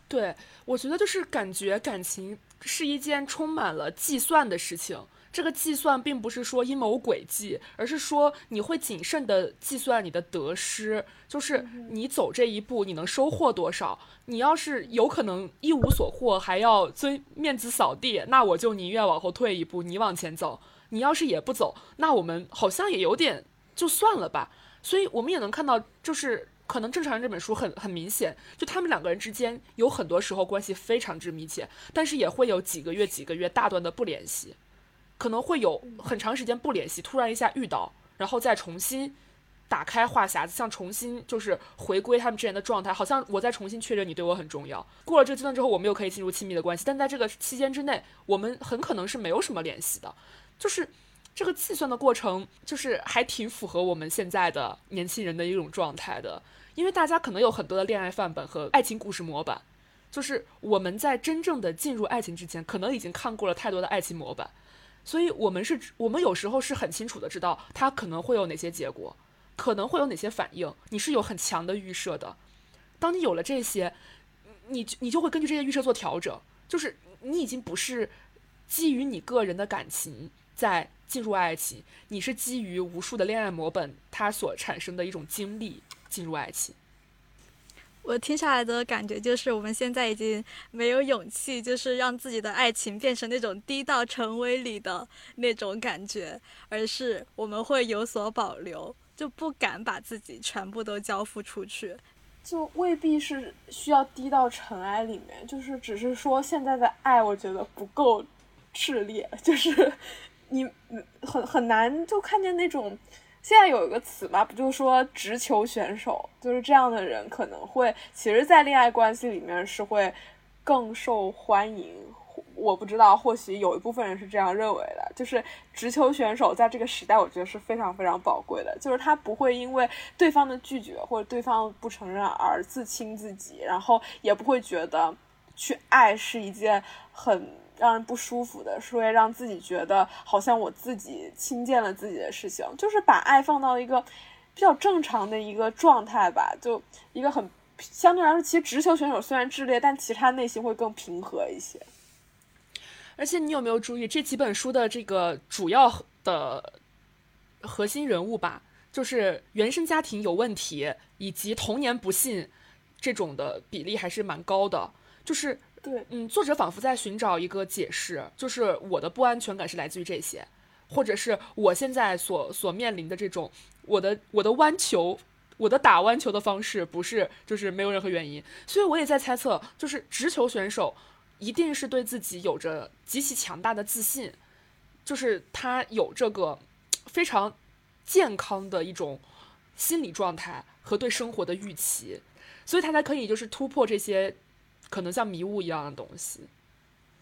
Speaker 4: 对，我觉得就是感觉感情是一件充满了计算的事情。这个计算并不是说阴谋诡计，而是说你会谨慎的计算你的得失，就是你走这一步你能收获多少。你要是有可能一无所获，还要尊面子扫地，那我就宁愿往后退一步，你往前走。你要是也不走，那我们好像也有点就算了吧。所以我们也能看到，就是可能正常人这本书很很明显，就他们两个人之间有很多时候关系非常之密切，但是也会有几个月几个月大段的不联系。可能会有很长时间不联系，突然一下遇到，然后再重新打开话匣子，像重新就是回归他们之前的状态，好像我再重新确认你对我很重要。过了这个阶段之后，我们又可以进入亲密的关系，但在这个期间之内，我们很可能是没有什么联系的。就是这个计算的过程，就是还挺符合我们现在的年轻人的一种状态的，因为大家可能有很多的恋爱范本和爱情故事模板，就是我们在真正的进入爱情之前，可能已经看过了太多的爱情模板。所以，我们是，我们有时候是很清楚的知道他可能会有哪些结果，可能会有哪些反应，你是有很强的预设的。当你有了这些，你你就会根据这些预设做调整，就是你已经不是基于你个人的感情在进入爱情，你是基于无数的恋爱模本它所产生的一种经历进入爱情。
Speaker 3: 我听下来的感觉就是，我们现在已经没有勇气，就是让自己的爱情变成那种低到尘微里的那种感觉，而是我们会有所保留，就不敢把自己全部都交付出去。
Speaker 1: 就未必是需要低到尘埃里面，就是只是说现在的爱，我觉得不够炽烈，就是你很很难就看见那种。现在有一个词嘛，不就说直球选手，就是这样的人可能会，其实，在恋爱关系里面是会更受欢迎。我不知道，或许有一部分人是这样认为的。就是直球选手在这个时代，我觉得是非常非常宝贵的。就是他不会因为对方的拒绝或者对方不承认而自轻自己，然后也不会觉得去爱是一件很。让人不舒服的是会让自己觉得好像我自己轻贱了自己的事情，就是把爱放到一个比较正常的一个状态吧，就一个很相对来说，其实直球选手虽然炽烈，但其他内心会更平和一些。
Speaker 4: 而且你有没有注意这几本书的这个主要的核心人物吧？就是原生家庭有问题以及童年不幸这种的比例还是蛮高的。就是
Speaker 1: 对，
Speaker 4: 嗯，作者仿佛在寻找一个解释，就是我的不安全感是来自于这些，或者是我现在所所面临的这种我的我的弯球，我的打弯球的方式不是就是没有任何原因。所以我也在猜测，就是直球选手一定是对自己有着极其强大的自信，就是他有这个非常。健康的一种心理状态和对生活的预期，所以他才可以就是突破这些可能像迷雾一样的东西。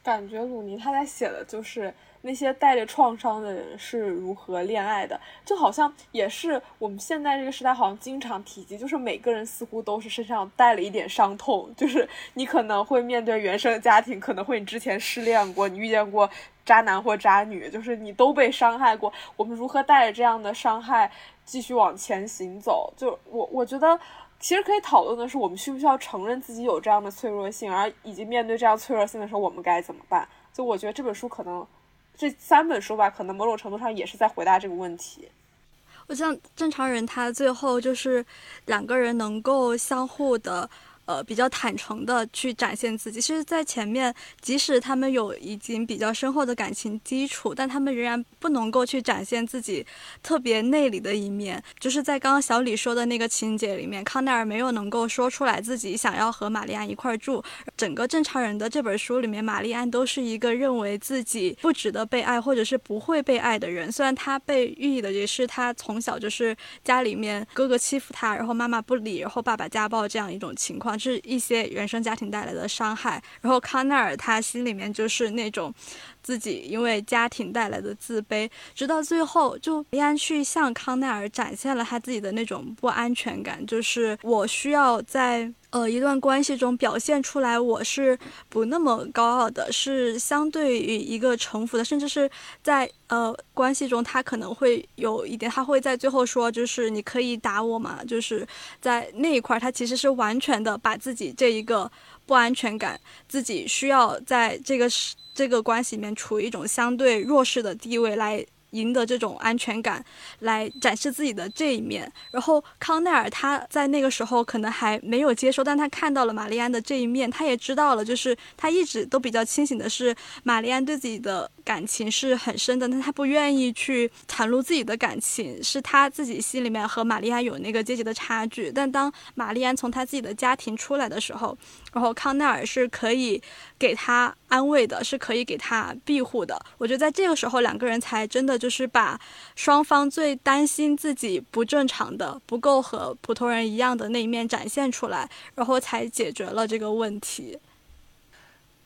Speaker 1: 感觉鲁尼他在写的就是那些带着创伤的人是如何恋爱的，就好像也是我们现在这个时代好像经常提及，就是每个人似乎都是身上带了一点伤痛，就是你可能会面对原生家庭，可能会你之前失恋过，你遇见过。渣男或渣女，就是你都被伤害过。我们如何带着这样的伤害继续往前行走？就我，我觉得其实可以讨论的是，我们需不需要承认自己有这样的脆弱性，而以及面对这样脆弱性的时候，我们该怎么办？就我觉得这本书可能这三本书吧，可能某种程度上也是在回答这个问题。
Speaker 3: 我像正常人，他最后就是两个人能够相互的。呃，比较坦诚的去展现自己。其实，在前面，即使他们有已经比较深厚的感情基础，但他们仍然不能够去展现自己特别内里的一面。就是在刚刚小李说的那个情节里面，康奈尔没有能够说出来自己想要和玛丽安一块住。整个正常人的这本书里面，玛丽安都是一个认为自己不值得被爱，或者是不会被爱的人。虽然他被寓意的也是他从小就是家里面哥哥欺负他，然后妈妈不理，然后爸爸家暴这样一种情况。是一些原生家庭带来的伤害，然后康奈尔他心里面就是那种自己因为家庭带来的自卑，直到最后就莉安去向康奈尔展现了他自己的那种不安全感，就是我需要在。呃，一段关系中表现出来，我是不那么高傲的，是相对于一个臣服的，甚至是在呃关系中，他可能会有一点，他会在最后说，就是你可以打我嘛，就是在那一块，他其实是完全的把自己这一个不安全感，自己需要在这个这个关系里面处于一种相对弱势的地位来。赢得这种安全感，来展示自己的这一面。然后康奈尔他在那个时候可能还没有接受，但他看到了玛丽安的这一面，他也知道了，就是他一直都比较清醒的是，玛丽安对自己的感情是很深的，但他不愿意去袒露自己的感情，是他自己心里面和玛丽安有那个阶级的差距。但当玛丽安从他自己的家庭出来的时候，然后康奈尔是可以给他安慰的，是可以给他庇护的。我觉得在这个时候，两个人才真的就是把双方最担心自己不正常的、不够和普通人一样的那一面展现出来，然后才解决了这个问题。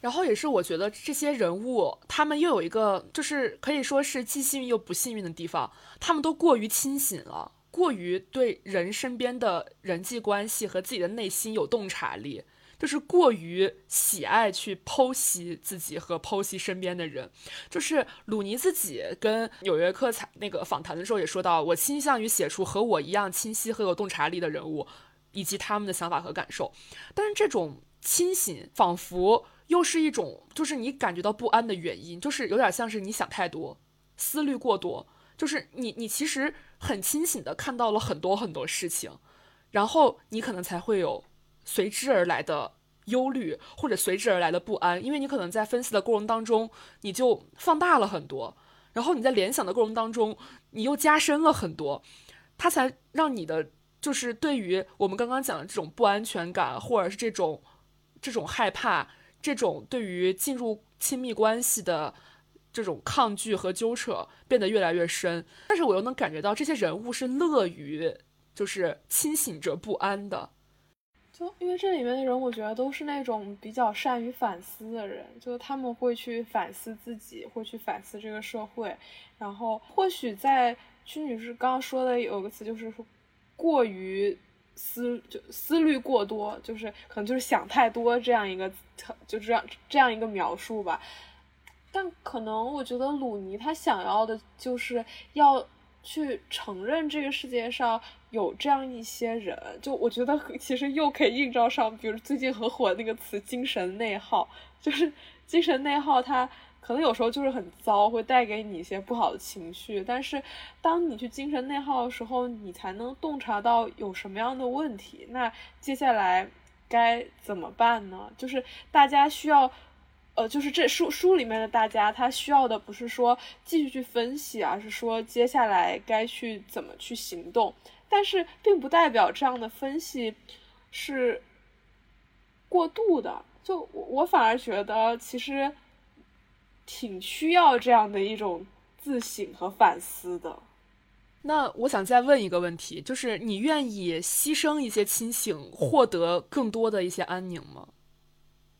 Speaker 4: 然后也是我觉得这些人物，他们又有一个就是可以说是既幸运又不幸运的地方，他们都过于清醒了。过于对人身边的人际关系和自己的内心有洞察力，就是过于喜爱去剖析自己和剖析身边的人。就是鲁尼自己跟《纽约客》采那个访谈的时候也说到，我倾向于写出和我一样清晰和有洞察力的人物，以及他们的想法和感受。但是这种清醒，仿佛又是一种，就是你感觉到不安的原因，就是有点像是你想太多，思虑过多。就是你，你其实很清醒的看到了很多很多事情，然后你可能才会有随之而来的忧虑或者随之而来的不安，因为你可能在分析的过程当中你就放大了很多，然后你在联想的过程当中你又加深了很多，它才让你的就是对于我们刚刚讲的这种不安全感，或者是这种这种害怕，这种对于进入亲密关系的。这种抗拒和纠扯变得越来越深，但是我又能感觉到这些人物是乐于，就是清醒着不安的。
Speaker 1: 就因为这里面的人，我觉得都是那种比较善于反思的人，就他们会去反思自己，会去反思这个社会。然后或许在屈女士刚刚说的有个词，就是说过于思就思虑过多，就是可能就是想太多这样一个，就这样这样一个描述吧。但可能我觉得鲁尼他想要的就是要去承认这个世界上有这样一些人，就我觉得其实又可以映照上，比如最近很火的那个词“精神内耗”，就是精神内耗，它可能有时候就是很糟，会带给你一些不好的情绪。但是，当你去精神内耗的时候，你才能洞察到有什么样的问题。那接下来该怎么办呢？就是大家需要，呃，就是这书书里面的大家，他需要的不是说继续去分析，而是说接下来该去怎么去行动。但是，并不代表这样的分析是过度的。就我，我反而觉得其实。挺需要这样的一种自省和反思的。
Speaker 4: 那我想再问一个问题，就是你愿意牺牲一些清醒，获得更多的一些安宁吗？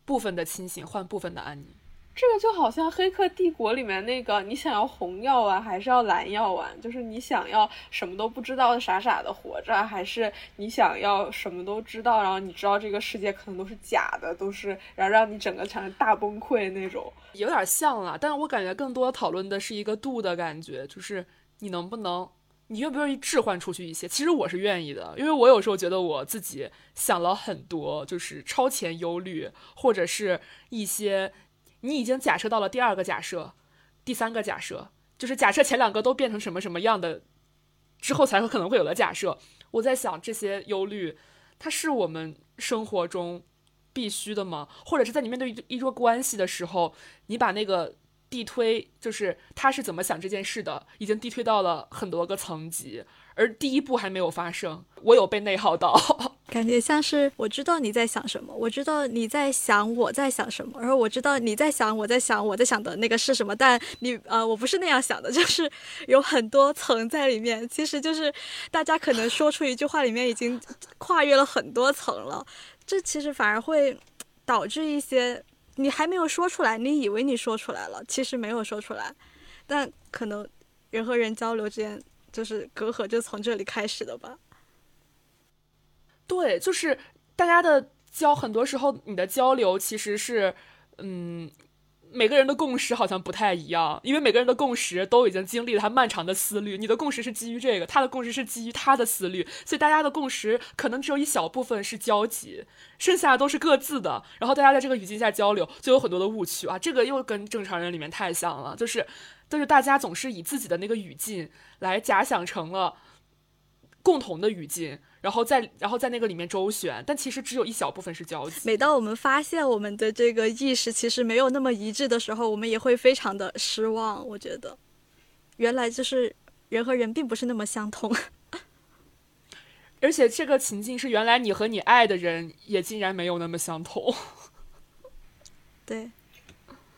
Speaker 4: 部分的清醒换部分的安宁。
Speaker 1: 这个就好像《黑客帝国》里面那个，你想要红药丸还是要蓝药丸？就是你想要什么都不知道的傻傻的活着，还是你想要什么都知道，然后你知道这个世界可能都是假的，都是然后让你整个产生大崩溃那种？
Speaker 4: 有点像了，但我感觉更多讨论的是一个度的感觉，就是你能不能，你愿不愿意置换出去一些？其实我是愿意的，因为我有时候觉得我自己想了很多，就是超前忧虑，或者是一些。你已经假设到了第二个假设，第三个假设，就是假设前两个都变成什么什么样的之后，才会可能会有了假设。我在想这些忧虑，它是我们生活中必须的吗？或者是在你面对一桌关系的时候，你把那个递推，就是他是怎么想这件事的，已经递推到了很多个层级。而第一步还没有发生，我有被内耗到，
Speaker 3: 感觉像是我知道你在想什么，我知道你在想我在想什么，然后我知道你在想我在想我在想的那个是什么，但你呃我不是那样想的，就是有很多层在里面，其实就是大家可能说出一句话里面已经跨越了很多层了，这其实反而会导致一些你还没有说出来，你以为你说出来了，其实没有说出来，但可能人和人交流之间。就是隔阂就从这里开始的吧。
Speaker 4: 对，就是大家的交，很多时候你的交流其实是，嗯，每个人的共识好像不太一样，因为每个人的共识都已经经历了他漫长的思虑。你的共识是基于这个，他的共识是基于他的思虑，所以大家的共识可能只有一小部分是交集，剩下都是各自的。然后大家在这个语境下交流，就有很多的误区啊。这个又跟正常人里面太像了，就是。就是大家总是以自己的那个语境来假想成了共同的语境，然后在然后在那个里面周旋，但其实只有一小部分是交集。
Speaker 3: 每当我们发现我们的这个意识其实没有那么一致的时候，我们也会非常的失望。我觉得，原来就是人和人并不是那么相通，
Speaker 4: 而且这个情境是原来你和你爱的人也竟然没有那么相同。
Speaker 3: 对。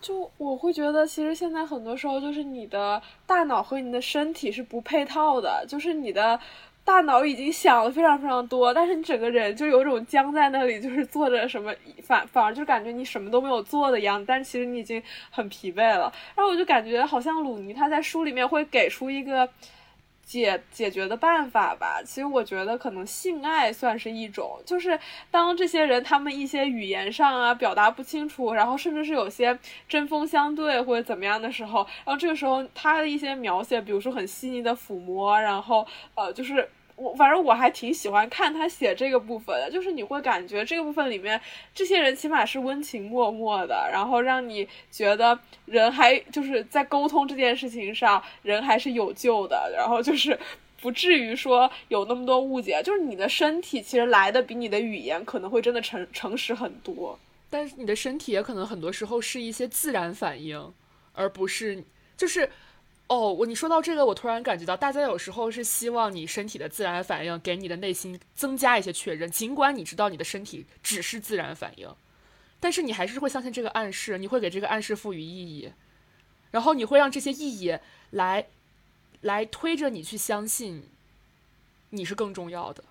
Speaker 1: 就我会觉得，其实现在很多时候就是你的大脑和你的身体是不配套的，就是你的大脑已经想了非常非常多，但是你整个人就有种僵在那里，就是做着什么反反而就感觉你什么都没有做的样子，但其实你已经很疲惫了。然后我就感觉好像鲁尼他在书里面会给出一个。解解决的办法吧，其实我觉得可能性爱算是一种，就是当这些人他们一些语言上啊表达不清楚，然后甚至是有些针锋相对或者怎么样的时候，然后这个时候他的一些描写，比如说很细腻的抚摸，然后呃就是。我反正我还挺喜欢看他写这个部分的，就是你会感觉这个部分里面这些人起码是温情脉脉的，然后让你觉得人还就是在沟通这件事情上人还是有救的，然后就是不至于说有那么多误解，就是你的身体其实来的比你的语言可能会真的诚诚实很多，
Speaker 4: 但是你的身体也可能很多时候是一些自然反应，而不是就是。哦，我你说到这个，我突然感觉到，大家有时候是希望你身体的自然反应给你的内心增加一些确认，尽管你知道你的身体只是自然反应，但是你还是会相信这个暗示，你会给这个暗示赋予意义，然后你会让这些意义来来推着你去相信你是更重要的。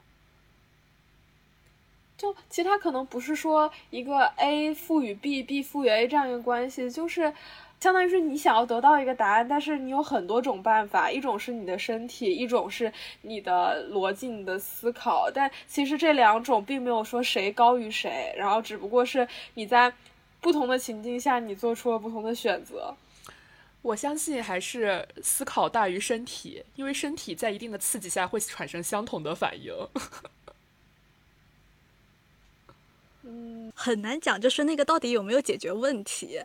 Speaker 1: 就其实它可能不是说一个 A 赋予 B，B 赋予 A 这样一个关系，就是。相当于是你想要得到一个答案，但是你有很多种办法，一种是你的身体，一种是你的逻辑、你的思考。但其实这两种并没有说谁高于谁，然后只不过是你在不同的情境下，你做出了不同的选择。
Speaker 4: 我相信还是思考大于身体，因为身体在一定的刺激下会产生相同的反应。
Speaker 3: 嗯，很难讲，就是那个到底有没有解决问题。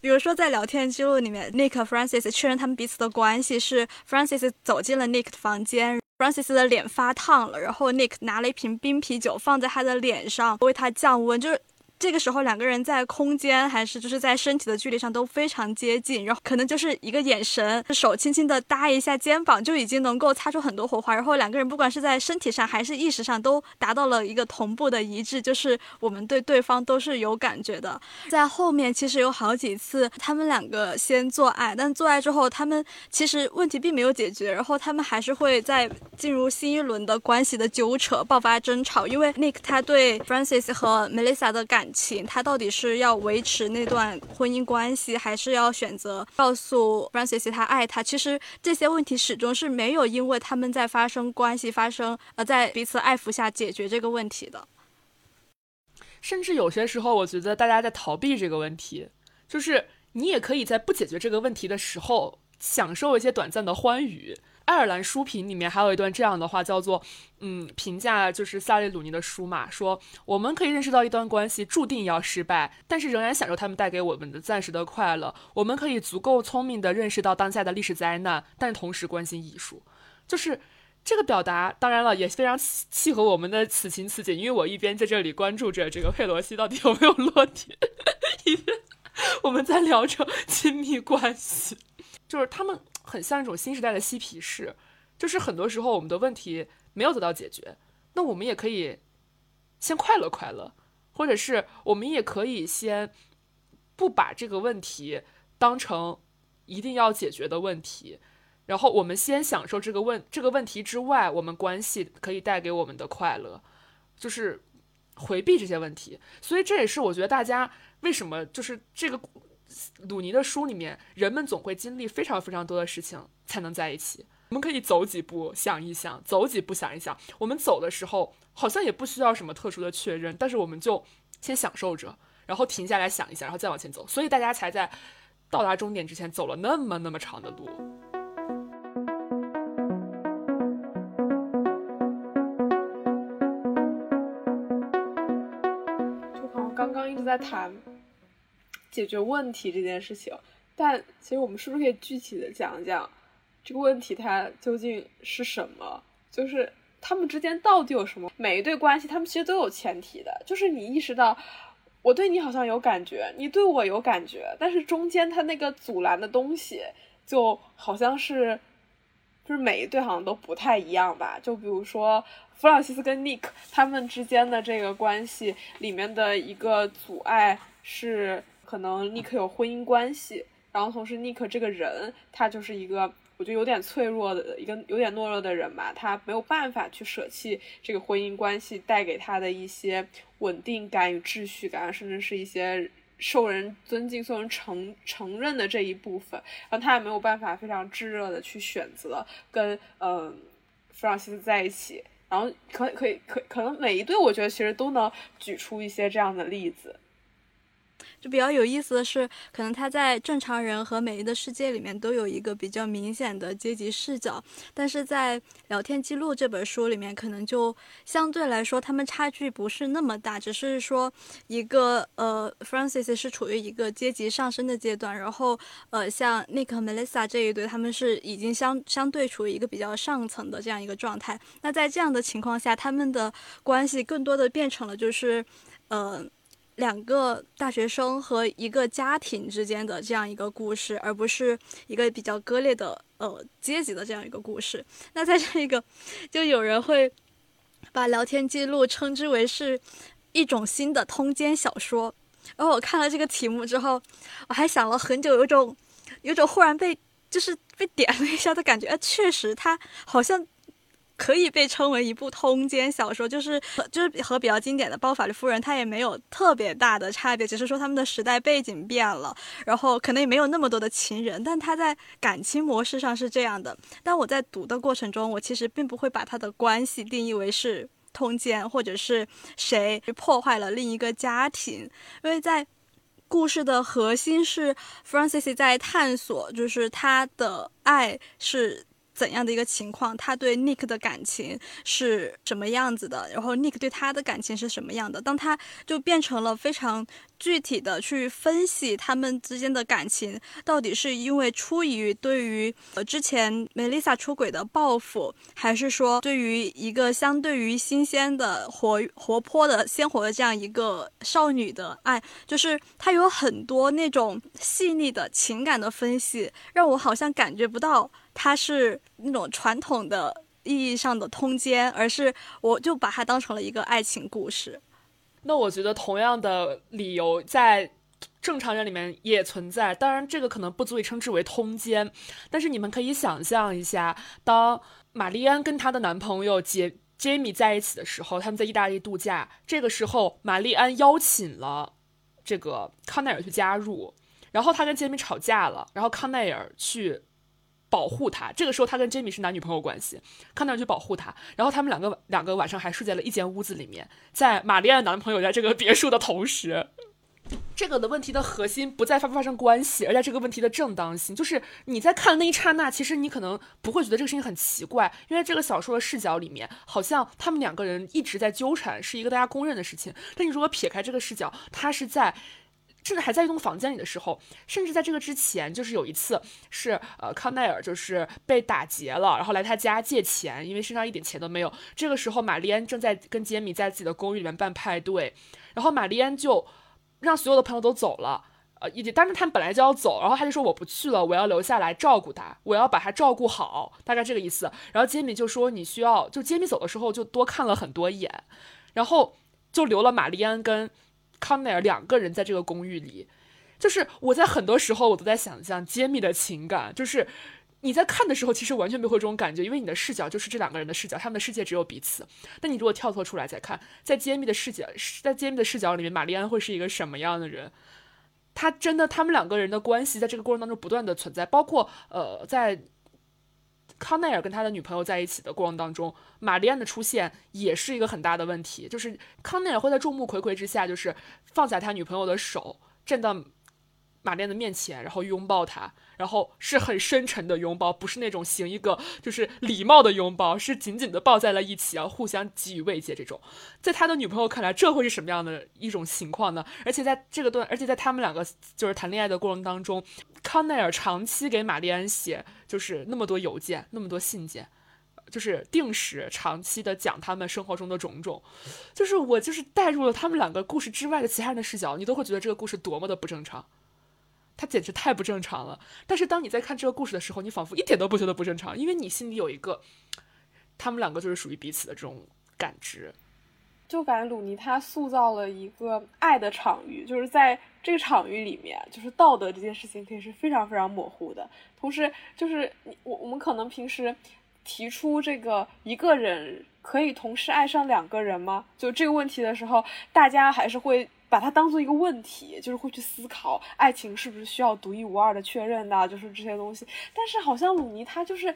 Speaker 3: 比如说在聊天记录里面，Nick 和 Francis 确认他们彼此的关系是 Francis 走进了 Nick 的房间，Francis 的脸发烫了，然后 Nick 拿了一瓶冰啤酒放在他的脸上为他降温，就是。这个时候，两个人在空间还是就是在身体的距离上都非常接近，然后可能就是一个眼神，手轻轻的搭一下肩膀，就已经能够擦出很多火花。然后两个人不管是在身体上还是意识上，都达到了一个同步的一致，就是我们对对方都是有感觉的。在后面其实有好几次，他们两个先做爱，但做爱之后，他们其实问题并没有解决，然后他们还是会在进入新一轮的关系的纠扯，爆发争吵，因为 Nick 他对 Francis 和 Melissa 的感。情，他到底是要维持那段婚姻关系，还是要选择告诉 Francis 他爱他？其实这些问题始终是没有因为他们在发生关系、发生呃在彼此爱抚下解决这个问题的。
Speaker 4: 甚至有些时候，我觉得大家在逃避这个问题，就是你也可以在不解决这个问题的时候，享受一些短暂的欢愉。爱尔兰书评里面还有一段这样的话，叫做“嗯，评价就是萨利鲁尼的书嘛，说我们可以认识到一段关系注定要失败，但是仍然享受他们带给我们的暂时的快乐。我们可以足够聪明的认识到当下的历史灾难，但同时关心艺术。就是这个表达，当然了，也非常契合我们的此情此景。因为我一边在这里关注着这个佩罗西到底有没有落地，一边我们在聊着亲密关系，就是他们。很像一种新时代的嬉皮士，就是很多时候我们的问题没有得到解决，那我们也可以先快乐快乐，或者是我们也可以先不把这个问题当成一定要解决的问题，然后我们先享受这个问这个问题之外，我们关系可以带给我们的快乐，就是回避这些问题。所以这也是我觉得大家为什么就是这个。鲁尼的书里面，人们总会经历非常非常多的事情才能在一起。我们可以走几步想一想，走几步想一想。我们走的时候好像也不需要什么特殊的确认，但是我们就先享受着，然后停下来想一下，然后再往前走。所以大家才在到达终点之前走了那么那么长的路。
Speaker 1: 就好像刚刚一直在谈。解决问题这件事情，但其实我们是不是可以具体的讲讲这个问题它究竟是什么？就是他们之间到底有什么？每一对关系，他们其实都有前提的，就是你意识到我对你好像有感觉，你对我有感觉，但是中间它那个阻拦的东西就好像是，就是每一对好像都不太一样吧？就比如说弗朗西斯跟尼克他们之间的这个关系里面的一个阻碍是。可能尼克有婚姻关系，然后同时尼克这个人他就是一个我觉得有点脆弱的一个有点懦弱的人吧，他没有办法去舍弃这个婚姻关系带给他的一些稳定感与秩序感，甚至是一些受人尊敬、受人承承认的这一部分，然后他也没有办法非常炙热的去选择跟嗯弗朗西斯在一起，然后可可以可可能每一对我觉得其实都能举出一些这样的例子。
Speaker 3: 就比较有意思的是，可能他在正常人和美丽的世界里面都有一个比较明显的阶级视角，但是在聊天记录这本书里面，可能就相对来说他们差距不是那么大，只是说一个呃，Francis 是处于一个阶级上升的阶段，然后呃，像 Nick 和 Melissa 这一对，他们是已经相相对处于一个比较上层的这样一个状态。那在这样的情况下，他们的关系更多的变成了就是呃。两个大学生和一个家庭之间的这样一个故事，而不是一个比较割裂的呃阶级的这样一个故事。那在这一个，就有人会把聊天记录称之为是一种新的通奸小说。然后我看了这个题目之后，我还想了很久，有种有种忽然被就是被点了一下的感觉。哎，确实，他好像。可以被称为一部通奸小说，就是和就是和比较经典的《包法利夫人》，它也没有特别大的差别，只是说他们的时代背景变了，然后可能也没有那么多的情人，但他在感情模式上是这样的。但我在读的过程中，我其实并不会把他的关系定义为是通奸，或者是谁破坏了另一个家庭，因为在故事的核心是 Francis 在探索，就是他的爱是。怎样的一个情况，他对 Nick 的感情是什么样子的，然后 Nick 对他的感情是什么样的。当他就变成了非常具体的去分析他们之间的感情，到底是因为出于对于呃之前 Melissa 出轨的报复，还是说对于一个相对于新鲜的活活泼的鲜活的这样一个少女的爱，就是他有很多那种细腻的情感的分析，让我好像感觉不到。它是那种传统的意义上的通奸，而是我就把它当成了一个爱情故事。
Speaker 4: 那我觉得同样的理由在正常人里面也存在，当然这个可能不足以称之为通奸，但是你们可以想象一下，当玛丽安跟她的男朋友杰杰米在一起的时候，他们在意大利度假，这个时候玛丽安邀请了这个康奈尔去加入，然后他跟杰米吵架了，然后康奈尔去。保护他，这个时候他跟 Jamie 是男女朋友关系，康奈尔去保护他，然后他们两个两个晚上还睡在了一间屋子里面，在玛丽安男朋友在这个别墅的同时，这个的问题的核心不在发不发生关系，而在这个问题的正当性，就是你在看那一刹那，其实你可能不会觉得这个事情很奇怪，因为这个小说的视角里面，好像他们两个人一直在纠缠，是一个大家公认的事情，但你如果撇开这个视角，他是在。甚至还在一栋房间里的时候，甚至在这个之前，就是有一次是呃康奈尔就是被打劫了，然后来他家借钱，因为身上一点钱都没有。这个时候，玛丽安正在跟杰米在自己的公寓里面办派对，然后玛丽安就让所有的朋友都走了，呃，也当然他们本来就要走，然后他就说我不去了，我要留下来照顾他，我要把他照顾好，大概这个意思。然后杰米就说你需要，就杰米走的时候就多看了很多眼，然后就留了玛丽安跟。康奈尔两个人在这个公寓里，就是我在很多时候我都在想象揭秘的情感，就是你在看的时候其实完全没有这种感觉，因为你的视角就是这两个人的视角，他们的世界只有彼此。但你如果跳脱出来再看，在揭秘的视角，在揭秘的视角里面，玛丽安会是一个什么样的人？他真的，他们两个人的关系在这个过程当中不断的存在，包括呃在。康奈尔跟他的女朋友在一起的过程当中，玛丽安的出现也是一个很大的问题。就是康奈尔会在众目睽睽之下，就是放下他女朋友的手，站到玛丽安的面前，然后拥抱他，然后是很深沉的拥抱，不是那种行一个就是礼貌的拥抱，是紧紧的抱在了一起，啊互相给予慰藉。这种，在他的女朋友看来，这会是什么样的一种情况呢？而且在这个段，而且在他们两个就是谈恋爱的过程当中。康奈尔长期给玛丽安写，就是那么多邮件，那么多信件，就是定时、长期的讲他们生活中的种种，就是我就是带入了他们两个故事之外的其他人的视角，你都会觉得这个故事多么的不正常，他简直太不正常了。但是当你在看这个故事的时候，你仿佛一点都不觉得不正常，因为你心里有一个，他们两个就是属于彼此的这种感知。
Speaker 1: 就感觉鲁尼他塑造了一个爱的场域，就是在这个场域里面，就是道德这件事情可以是非常非常模糊的。同时，就是我我们可能平时提出这个一个人可以同时爱上两个人吗？就这个问题的时候，大家还是会把它当做一个问题，就是会去思考爱情是不是需要独一无二的确认的，就是这些东西。但是好像鲁尼他就是。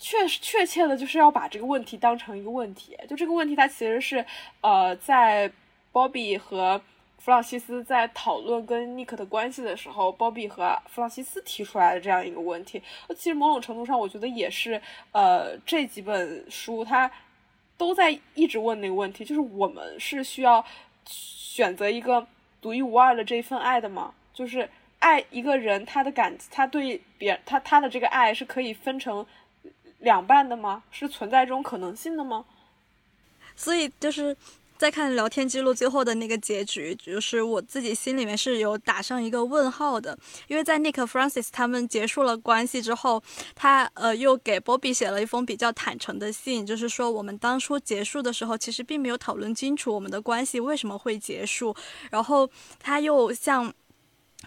Speaker 1: 确确切的就是要把这个问题当成一个问题，就这个问题，它其实是，呃，在 Bobby 和弗朗西斯在讨论跟尼克的关系的时候，Bobby 和弗朗西斯提出来的这样一个问题。那其实某种程度上，我觉得也是，呃，这几本书它都在一直问那个问题，就是我们是需要选择一个独一无二的这一份爱的吗？就是爱一个人，他的感，他对别他他的这个爱是可以分成。两半的吗？是存在这种可能性的吗？
Speaker 3: 所以就是再看聊天记录最后的那个结局，就是我自己心里面是有打上一个问号的。因为在 Nick Francis 他们结束了关系之后，他呃又给 Bobby 写了一封比较坦诚的信，就是说我们当初结束的时候，其实并没有讨论清楚我们的关系为什么会结束。然后他又向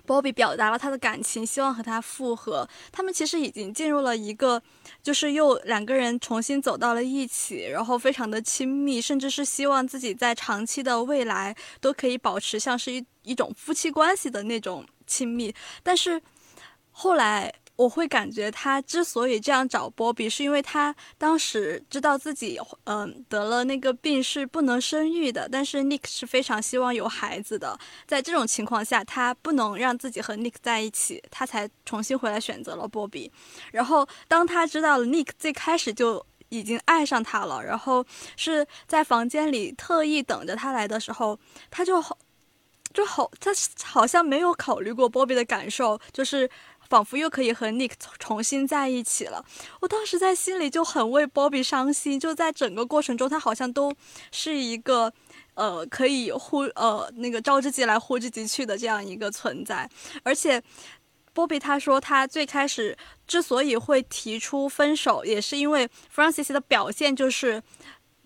Speaker 3: Bobby 表达了他的感情，希望和他复合。他们其实已经进入了一个，就是又两个人重新走到了一起，然后非常的亲密，甚至是希望自己在长期的未来都可以保持像是一一种夫妻关系的那种亲密。但是后来。我会感觉他之所以这样找波比，是因为他当时知道自己嗯得了那个病是不能生育的，但是 Nick 是非常希望有孩子的。在这种情况下，他不能让自己和 Nick 在一起，他才重新回来选择了波比。然后当他知道了 Nick 最开始就已经爱上他了，然后是在房间里特意等着他来的时候，他就好就好，他好像没有考虑过波比的感受，就是。仿佛又可以和 Nick 重新在一起了，我当时在心里就很为 Bobby 伤心。就在整个过程中，他好像都是一个，呃，可以呼呃那个招之即来呼之即去的这样一个存在。而且，Bobby 他说他最开始之所以会提出分手，也是因为 Francis 的表现就是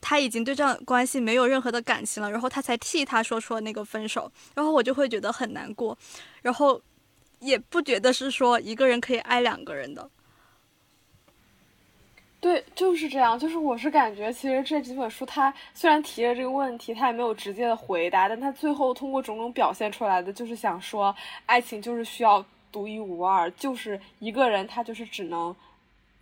Speaker 3: 他已经对这段关系没有任何的感情了，然后他才替他说出了那个分手。然后我就会觉得很难过，然后。也不觉得是说一个人可以爱两个人的，
Speaker 1: 对，就是这样。就是我是感觉，其实这几本书，他虽然提了这个问题，他也没有直接的回答，但他最后通过种种表现出来的，就是想说，爱情就是需要独一无二，就是一个人他就是只能。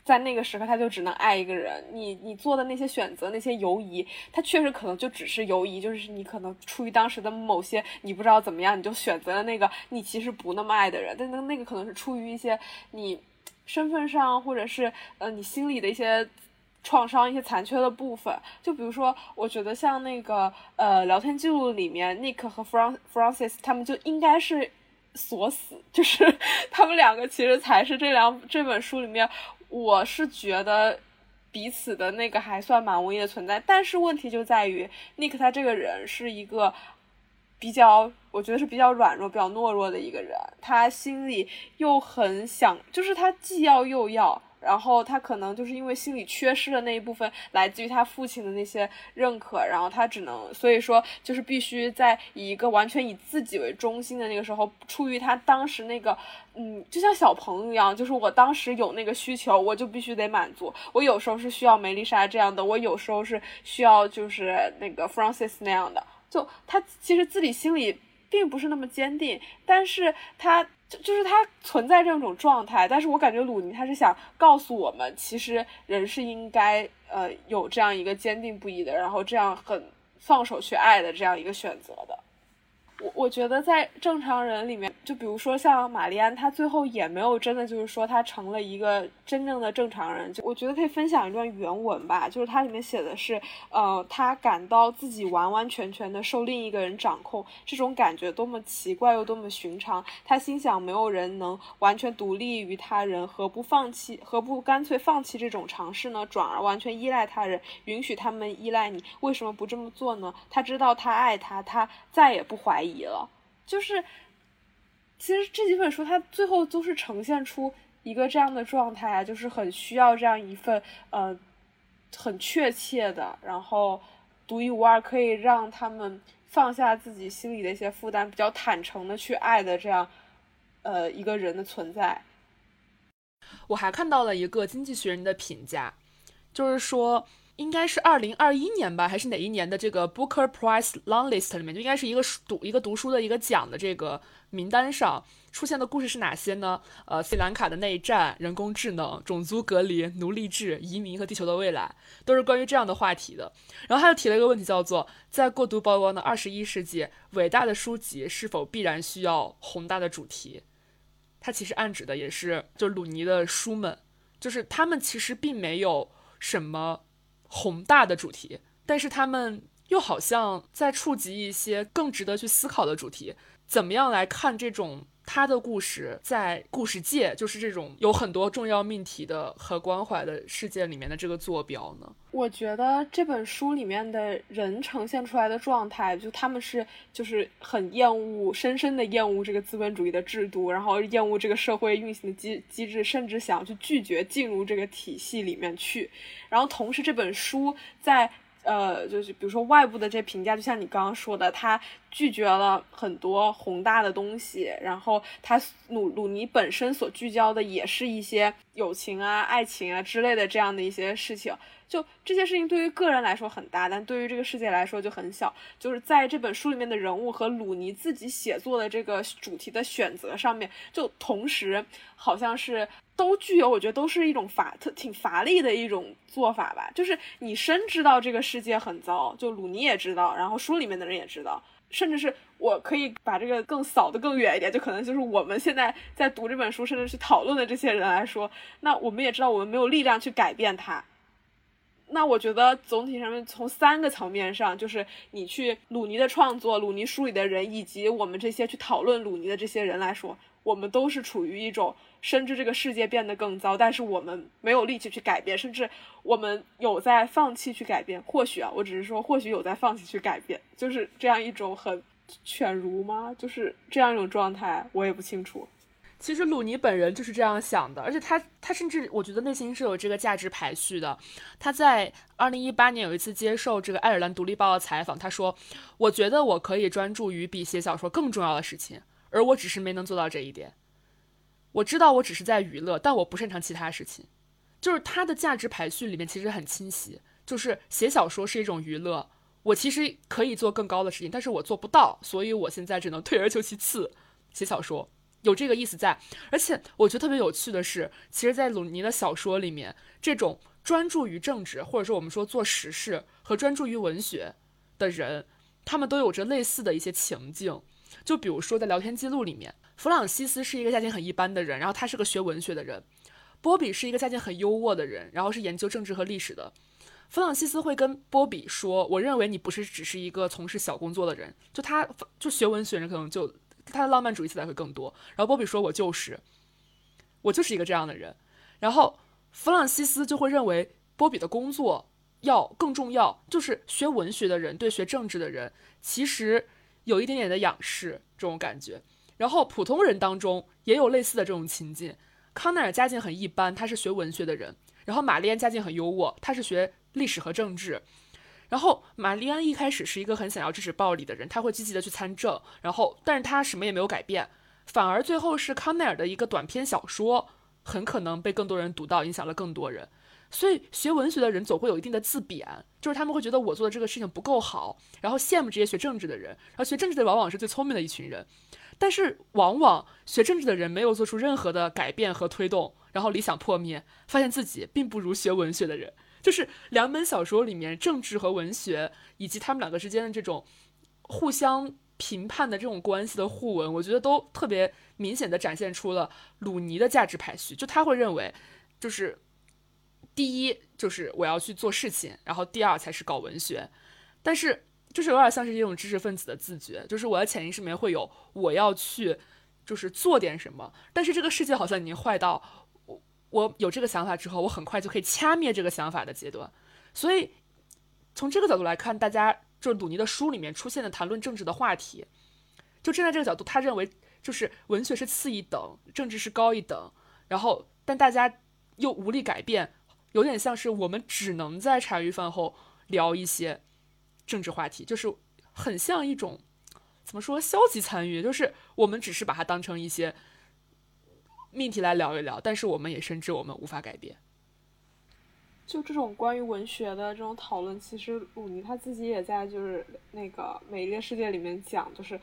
Speaker 1: 在那个时刻，他就只能爱一个人。你你做的那些选择，那些犹疑，他确实可能就只是犹疑，就是你可能出于当时的某些你不知道怎么样，你就选择了那个你其实不那么爱的人。但那那个可能是出于一些你身份上，或者是呃你心里的一些创伤、一些残缺的部分。就比如说，我觉得像那个呃聊天记录里面，Nick 和 Francis 他们就应该是锁死，就是 他们两个其实才是这两这本书里面。我是觉得彼此的那个还算蛮文艺的存在，但是问题就在于 Nick 他这个人是一个比较，我觉得是比较软弱、比较懦弱的一个人，他心里又很想，就是他既要又要。然后他可能就是因为心里缺失的那一部分，来自于他父亲的那些认可，然后他只能，所以说就是必须在以一个完全以自己为中心的那个时候，出于他当时那个，嗯，就像小朋友一样，就是我当时有那个需求，我就必须得满足。我有时候是需要梅丽莎这样的，我有时候是需要就是那个 Francis 那样的。就他其实自己心里并不是那么坚定，但是他。就是他存在这种状态，但是我感觉鲁尼他是想告诉我们，其实人是应该呃有这样一个坚定不移的，然后这样很放手去爱的这样一个选择的。我我觉得在正常人里面，就比如说像玛丽安，她最后也没有真的就是说她成了一个真正的正常人。就我觉得可以分享一段原文吧，就是它里面写的是，呃，她感到自己完完全全的受另一个人掌控，这种感觉多么奇怪又多么寻常。她心想，没有人能完全独立于他人，何不放弃？何不干脆放弃这种尝试呢？转而完全依赖他人，允许他们依赖你？为什么不这么做呢？他知道他爱他，他再也不怀疑。了，就是，其实这几本书它最后都是呈现出一个这样的状态啊，就是很需要这样一份呃很确切的，然后独一无二，可以让他们放下自己心里的一些负担，比较坦诚的去爱的这样呃一个人的存在。
Speaker 4: 我还看到了一个《经济学人》的评价，就是说。应该是二零二一年吧，还是哪一年的这个 Booker Prize Long List 里面，就应该是一个读一个读书的一个奖的这个名单上出现的故事是哪些呢？呃，斯里兰卡的内战、人工智能、种族隔离、奴隶制、移民和地球的未来，都是关于这样的话题的。然后他又提了一个问题，叫做在过度曝光的二十一世纪，伟大的书籍是否必然需要宏大的主题？他其实暗指的也是，就鲁尼的书们，就是他们其实并没有什么。宏大的主题，但是他们又好像在触及一些更值得去思考的主题。怎么样来看这种？他的故事在故事界，就是这种有很多重要命题的和关怀的世界里面的这个坐标呢？
Speaker 1: 我觉得这本书里面的人呈现出来的状态，就他们是就是很厌恶，深深的厌恶这个资本主义的制度，然后厌恶这个社会运行的机机制，甚至想去拒绝进入这个体系里面去。然后同时这本书在。呃，就是比如说外部的这评价，就像你刚刚说的，他拒绝了很多宏大的东西，然后他鲁鲁尼本身所聚焦的也是一些友情啊、爱情啊之类的这样的一些事情。就这些事情对于个人来说很大，但对于这个世界来说就很小。就是在这本书里面的人物和鲁尼自己写作的这个主题的选择上面，就同时好像是都具有，我觉得都是一种乏特挺乏力的一种做法吧。就是你深知道这个世界很糟，就鲁尼也知道，然后书里面的人也知道，甚至是我可以把这个更扫得更远一点，就可能就是我们现在在读这本书，甚至去讨论的这些人来说，那我们也知道我们没有力量去改变它。那我觉得总体上面从三个层面上，就是你去鲁尼的创作、鲁尼书里的人，以及我们这些去讨论鲁尼的这些人来说，我们都是处于一种深知这个世界变得更糟，但是我们没有力气去改变，甚至我们有在放弃去改变。或许啊，我只是说，或许有在放弃去改变，就是这样一种很犬儒吗？就是这样一种状态，我也不清楚。
Speaker 4: 其实鲁尼本人就是这样想的，而且他他甚至我觉得内心是有这个价值排序的。他在二零一八年有一次接受这个爱尔兰独立报的采访，他说：“我觉得我可以专注于比写小说更重要的事情，而我只是没能做到这一点。我知道我只是在娱乐，但我不擅长其他事情。”就是他的价值排序里面其实很清晰，就是写小说是一种娱乐，我其实可以做更高的事情，但是我做不到，所以我现在只能退而求其次写小说。有这个意思在，而且我觉得特别有趣的是，其实，在鲁尼的小说里面，这种专注于政治，或者说我们说做实事和专注于文学的人，他们都有着类似的一些情境。就比如说，在聊天记录里面，弗朗西斯是一个家境很一般的人，然后他是个学文学的人；波比是一个家境很优渥的人，然后是研究政治和历史的。弗朗西斯会跟波比说：“我认为你不是只是一个从事小工作的人。”就他就学文学人可能就。他的浪漫主义色彩会更多。然后波比说：“我就是，我就是一个这样的人。”然后弗朗西斯就会认为波比的工作要更重要，就是学文学的人对学政治的人其实有一点点的仰视这种感觉。然后普通人当中也有类似的这种情境。康奈尔家境很一般，他是学文学的人；然后玛丽安家境很优渥，他是学历史和政治。然后玛丽安一开始是一个很想要制止暴力的人，他会积极的去参政，然后但是他什么也没有改变，反而最后是康奈尔的一个短篇小说很可能被更多人读到，影响了更多人。所以学文学的人总会有一定的自贬，就是他们会觉得我做的这个事情不够好，然后羡慕这些学政治的人，然后学政治的往往是最聪明的一群人，但是往往学政治的人没有做出任何的改变和推动，然后理想破灭，发现自己并不如学文学的人。就是两本小说里面政治和文学，以及他们两个之间的这种互相评判的这种关系的互文，我觉得都特别明显的展现出了鲁尼的价值排序。就他会认为，就是第一就是我要去做事情，然后第二才是搞文学。但是就是有点像是一种知识分子的自觉，就是我的潜意识里面会有我要去就是做点什么，但是这个世界好像已经坏到。我我有这个想法之后，我很快就可以掐灭这个想法的阶段。所以，从这个角度来看，大家就是鲁尼的书里面出现的谈论政治的话题，就站在这个角度，他认为就是文学是次一等，政治是高一等。然后，但大家又无力改变，有点像是我们只能在茶余饭后聊一些政治话题，就是很像一种怎么说消极参与，就是我们只是把它当成一些。命题来聊一聊，但是我们也深知我们无法改变。
Speaker 1: 就这种关于文学的这种讨论，其实鲁尼他自己也在就是那个《美丽的世界》里面讲，就是。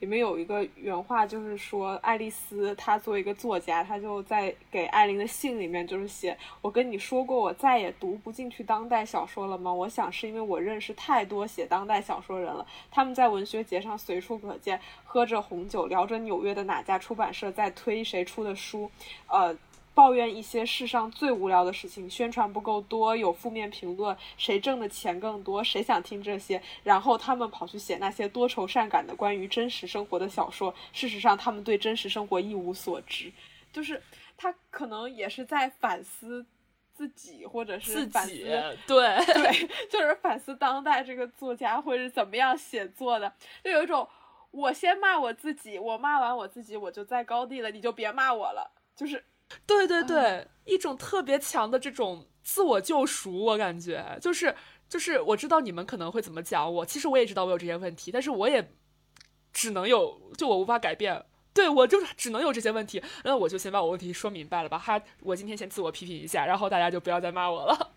Speaker 1: 里面有一个原话，就是说爱丽丝她作为一个作家，她就在给艾琳的信里面就是写：我跟你说过，我再也读不进去当代小说了吗？我想是因为我认识太多写当代小说人了，他们在文学节上随处可见，喝着红酒，聊着纽约的哪家出版社在推谁出的书，呃。抱怨一些世上最无聊的事情，宣传不够多，有负面评论，谁挣的钱更多？谁想听这些？然后他们跑去写那些多愁善感的关于真实生活的小说。事实上，他们对真实生活一无所知。就是他可能也是在反思自己，或者是反思
Speaker 4: 对
Speaker 1: 对，就是反思当代这个作家会是怎么样写作的。就有一种，我先骂我自己，我骂完我自己，我就在高地了，你就别骂我了。就是。
Speaker 4: 对对对，一种特别强的这种自我救赎，我感觉就是就是，我知道你们可能会怎么讲我，其实我也知道我有这些问题，但是我也只能有，就我无法改变，对我就只能有这些问题，那我就先把我问题说明白了吧，哈，我今天先自我批评一下，然后大家就不要再骂我了。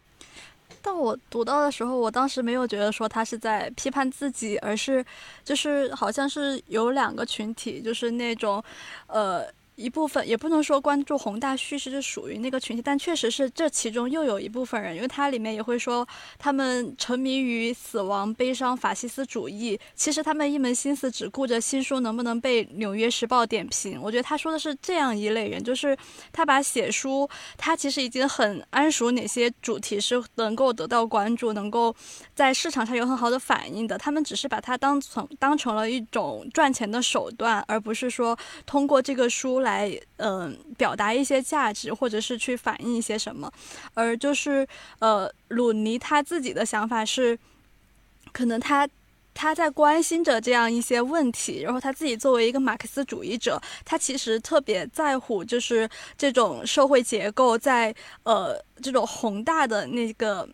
Speaker 3: 但我读到的时候，我当时没有觉得说他是在批判自己，而是就是好像是有两个群体，就是那种呃。一部分，也不能说关注宏大叙事是属于那个群体，但确实是这其中又有一部分人，因为它里面也会说他们沉迷于死亡、悲伤、法西斯主义，其实他们一门心思只顾着新书能不能被《纽约时报》点评。我觉得他说的是这样一类人，就是他把写书，他其实已经很谙熟哪些主题是能够得到关注，能够在市场上有很好的反应的，他们只是把它当成当成了一种赚钱的手段，而不是说通过这个书来，来嗯，表达一些价值，或者是去反映一些什么。而就是，呃，鲁尼他自己的想法是，可能他他在关心着这样一些问题，然后他自己作为一个马克思主义者，他其实特别在乎，就是这种社会结构在呃这种宏大的那个。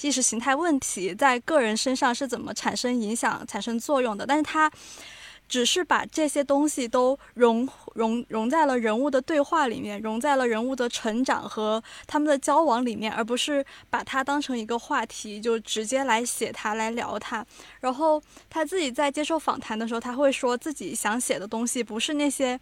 Speaker 3: 意识形态问题在个人身上是怎么产生影响、产生作用的？但是他只是把这些东西都融融融在了人物的对话里面，融在了人物的成长和他们的交往里面，而不是把它当成一个话题就直接来写它、来聊它。然后他自己在接受访谈的时候，他会说自己想写的东西不是那些。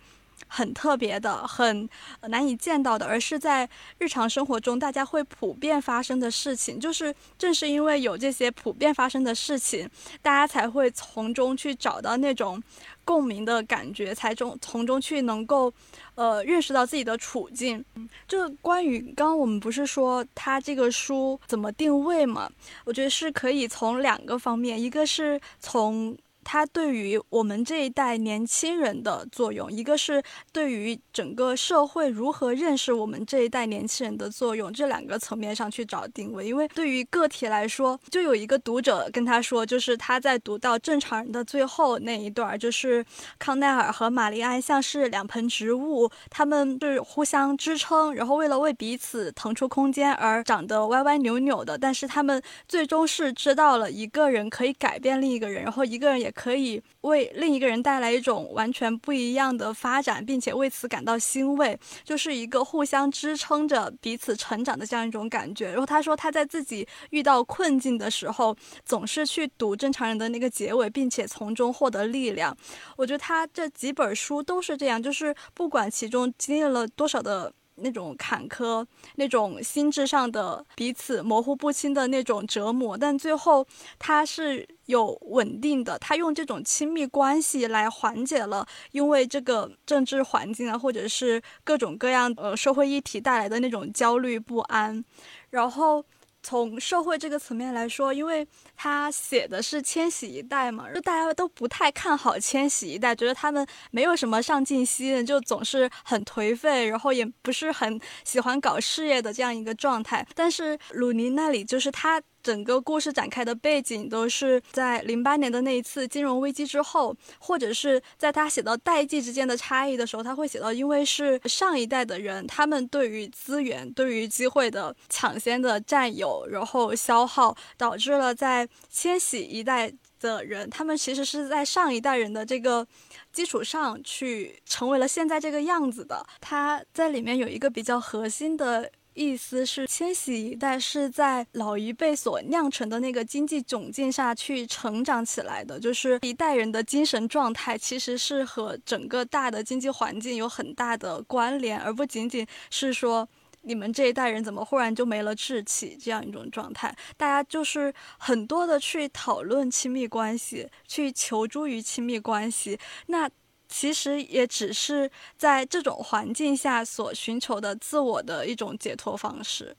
Speaker 3: 很特别的、很难以见到的，而是在日常生活中大家会普遍发生的事情。就是正是因为有这些普遍发生的事情，大家才会从中去找到那种共鸣的感觉，才中从中去能够呃认识到自己的处境。就关于刚刚我们不是说他这个书怎么定位嘛？我觉得是可以从两个方面，一个是从。它对于我们这一代年轻人的作用，一个是对于整个社会如何认识我们这一代年轻人的作用，这两个层面上去找定位。因为对于个体来说，就有一个读者跟他说，就是他在读到正常人的最后那一段，就是康奈尔和玛丽安像是两盆植物，他们是互相支撑，然后为了为彼此腾出空间而长得歪歪扭扭的，但是他们最终是知道了一个人可以改变另一个人，然后一个人也。可以为另一个人带来一种完全不一样的发展，并且为此感到欣慰，就是一个互相支撑着彼此成长的这样一种感觉。然后他说他在自己遇到困境的时候，总是去读正常人的那个结尾，并且从中获得力量。我觉得他这几本书都是这样，就是不管其中经历了多少的。那种坎坷，那种心智上的彼此模糊不清的那种折磨，但最后他是有稳定的，他用这种亲密关系来缓解了因为这个政治环境啊，或者是各种各样呃社会议题带来的那种焦虑不安，然后。从社会这个层面来说，因为他写的是千禧一代嘛，就大家都不太看好千禧一代，觉得他们没有什么上进心，就总是很颓废，然后也不是很喜欢搞事业的这样一个状态。但是鲁尼那里就是他。整个故事展开的背景都是在零八年的那一次金融危机之后，或者是在他写到代际之间的差异的时候，他会写到，因为是上一代的人，他们对于资源、对于机会的抢先的占有，然后消耗，导致了在千禧一代的人，他们其实是在上一代人的这个基础上去成为了现在这个样子的。他在里面有一个比较核心的。意思是，千禧一代是在老一辈所酿成的那个经济窘境下去成长起来的，就是一代人的精神状态其实是和整个大的经济环境有很大的关联，而不仅仅是说你们这一代人怎么忽然就没了志气这样一种状态。大家就是很多的去讨论亲密关系，去求助于亲密关系，那。其实也只是在这种环境下所寻求的自我的一种解脱方式。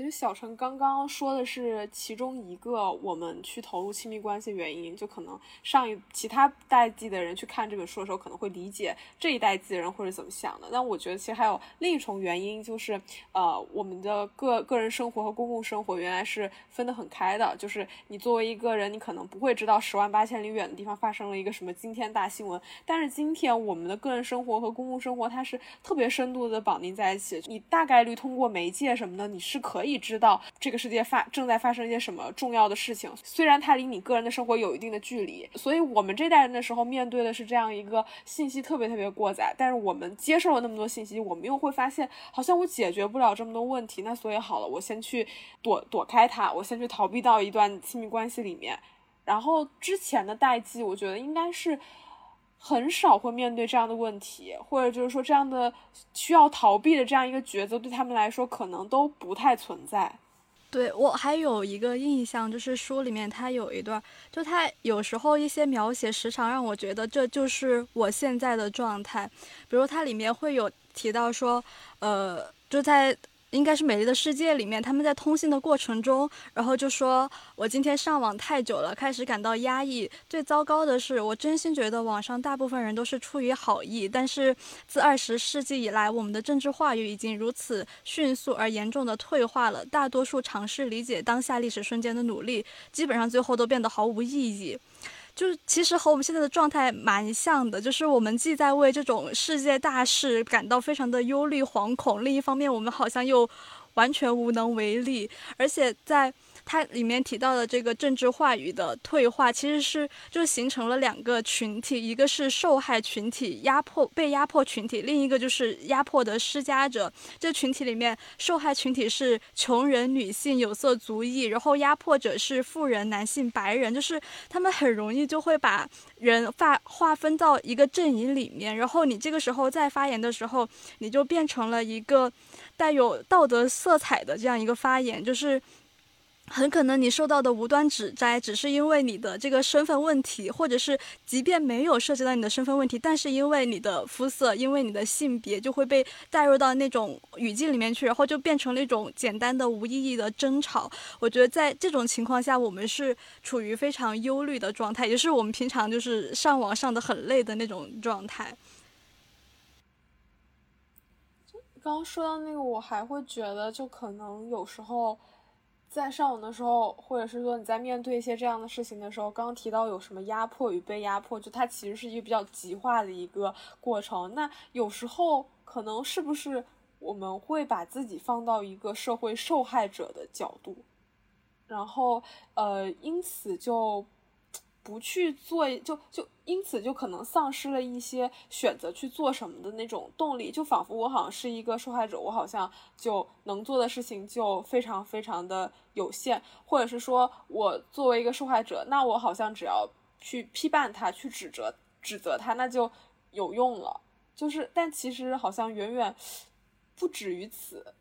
Speaker 1: 其实小陈刚刚说的是其中一个我们去投入亲密关系原因，就可能上一其他代际的人去看这本书的时候，可能会理解这一代际人会是怎么想的。但我觉得其实还有另一重原因，就是呃，我们的个个人生活和公共生活原来是分得很开的。就是你作为一个人，你可能不会知道十万八千里远的地方发生了一个什么惊天大新闻，但是今天我们的个人生活和公共生活它是特别深度的绑定在一起。你大概率通过媒介什么的，你是可以。可以知道这个世界发正在发生一些什么重要的事情，虽然它离你个人的生活有一定的距离，所以我们这代人的时候面对的是这样一个信息特别特别过载，但是我们接受了那么多信息，我们又会发现好像我解决不了这么多问题，那所以好了，我先去躲躲开它，我先去逃避到一段亲密关系里面，然后之前的代际，我觉得应该是。很少会面对这样的问题，或者就是说这样的需要逃避的这样一个抉择，对他们来说可能都不太存在。
Speaker 3: 对我还有一个印象，就是书里面它有一段，就它有时候一些描写时常让我觉得这就是我现在的状态，比如它里面会有提到说，呃，就在。应该是《美丽的世界》里面，他们在通信的过程中，然后就说：“我今天上网太久了，开始感到压抑。最糟糕的是，我真心觉得网上大部分人都是出于好意。但是自二十世纪以来，我们的政治话语已经如此迅速而严重的退化了。大多数尝试理解当下历史瞬间的努力，基本上最后都变得毫无意义。”就是其实和我们现在的状态蛮像的，就是我们既在为这种世界大事感到非常的忧虑惶恐，另一方面我们好像又完全无能为力，而且在。它里面提到的这个政治话语的退化，其实是就形成了两个群体，一个是受害群体，压迫被压迫群体，另一个就是压迫的施加者。这群体里面，受害群体是穷人、女性、有色族裔，然后压迫者是富人、男性、白人，就是他们很容易就会把人划划分到一个阵营里面，然后你这个时候在发言的时候，你就变成了一个带有道德色彩的这样一个发言，就是。很可能你受到的无端指摘，只是因为你的这个身份问题，或者是即便没有涉及到你的身份问题，但是因为你的肤色，因为你的性别，就会被带入到那种语境里面去，然后就变成了一种简单的无意义的争吵。我觉得在这种情况下，我们是处于非常忧虑的状态，也是我们平常就是上网上的很累的那种状态。
Speaker 1: 刚刚说到那个，我还会觉得，就可能有时候。在上网的时候，或者是说你在面对一些这样的事情的时候，刚刚提到有什么压迫与被压迫，就它其实是一个比较极化的一个过程。那有时候可能是不是我们会把自己放到一个社会受害者的角度，然后呃，因此就。不去做，就就因此就可能丧失了一些选择去做什么的那种动力，就仿佛我好像是一个受害者，我好像就能做的事情就非常非常的有限，或者是说我作为一个受害者，那我好像只要去批判他，去指责指责他，那就有用了，就是，但其实好像远远不止于此。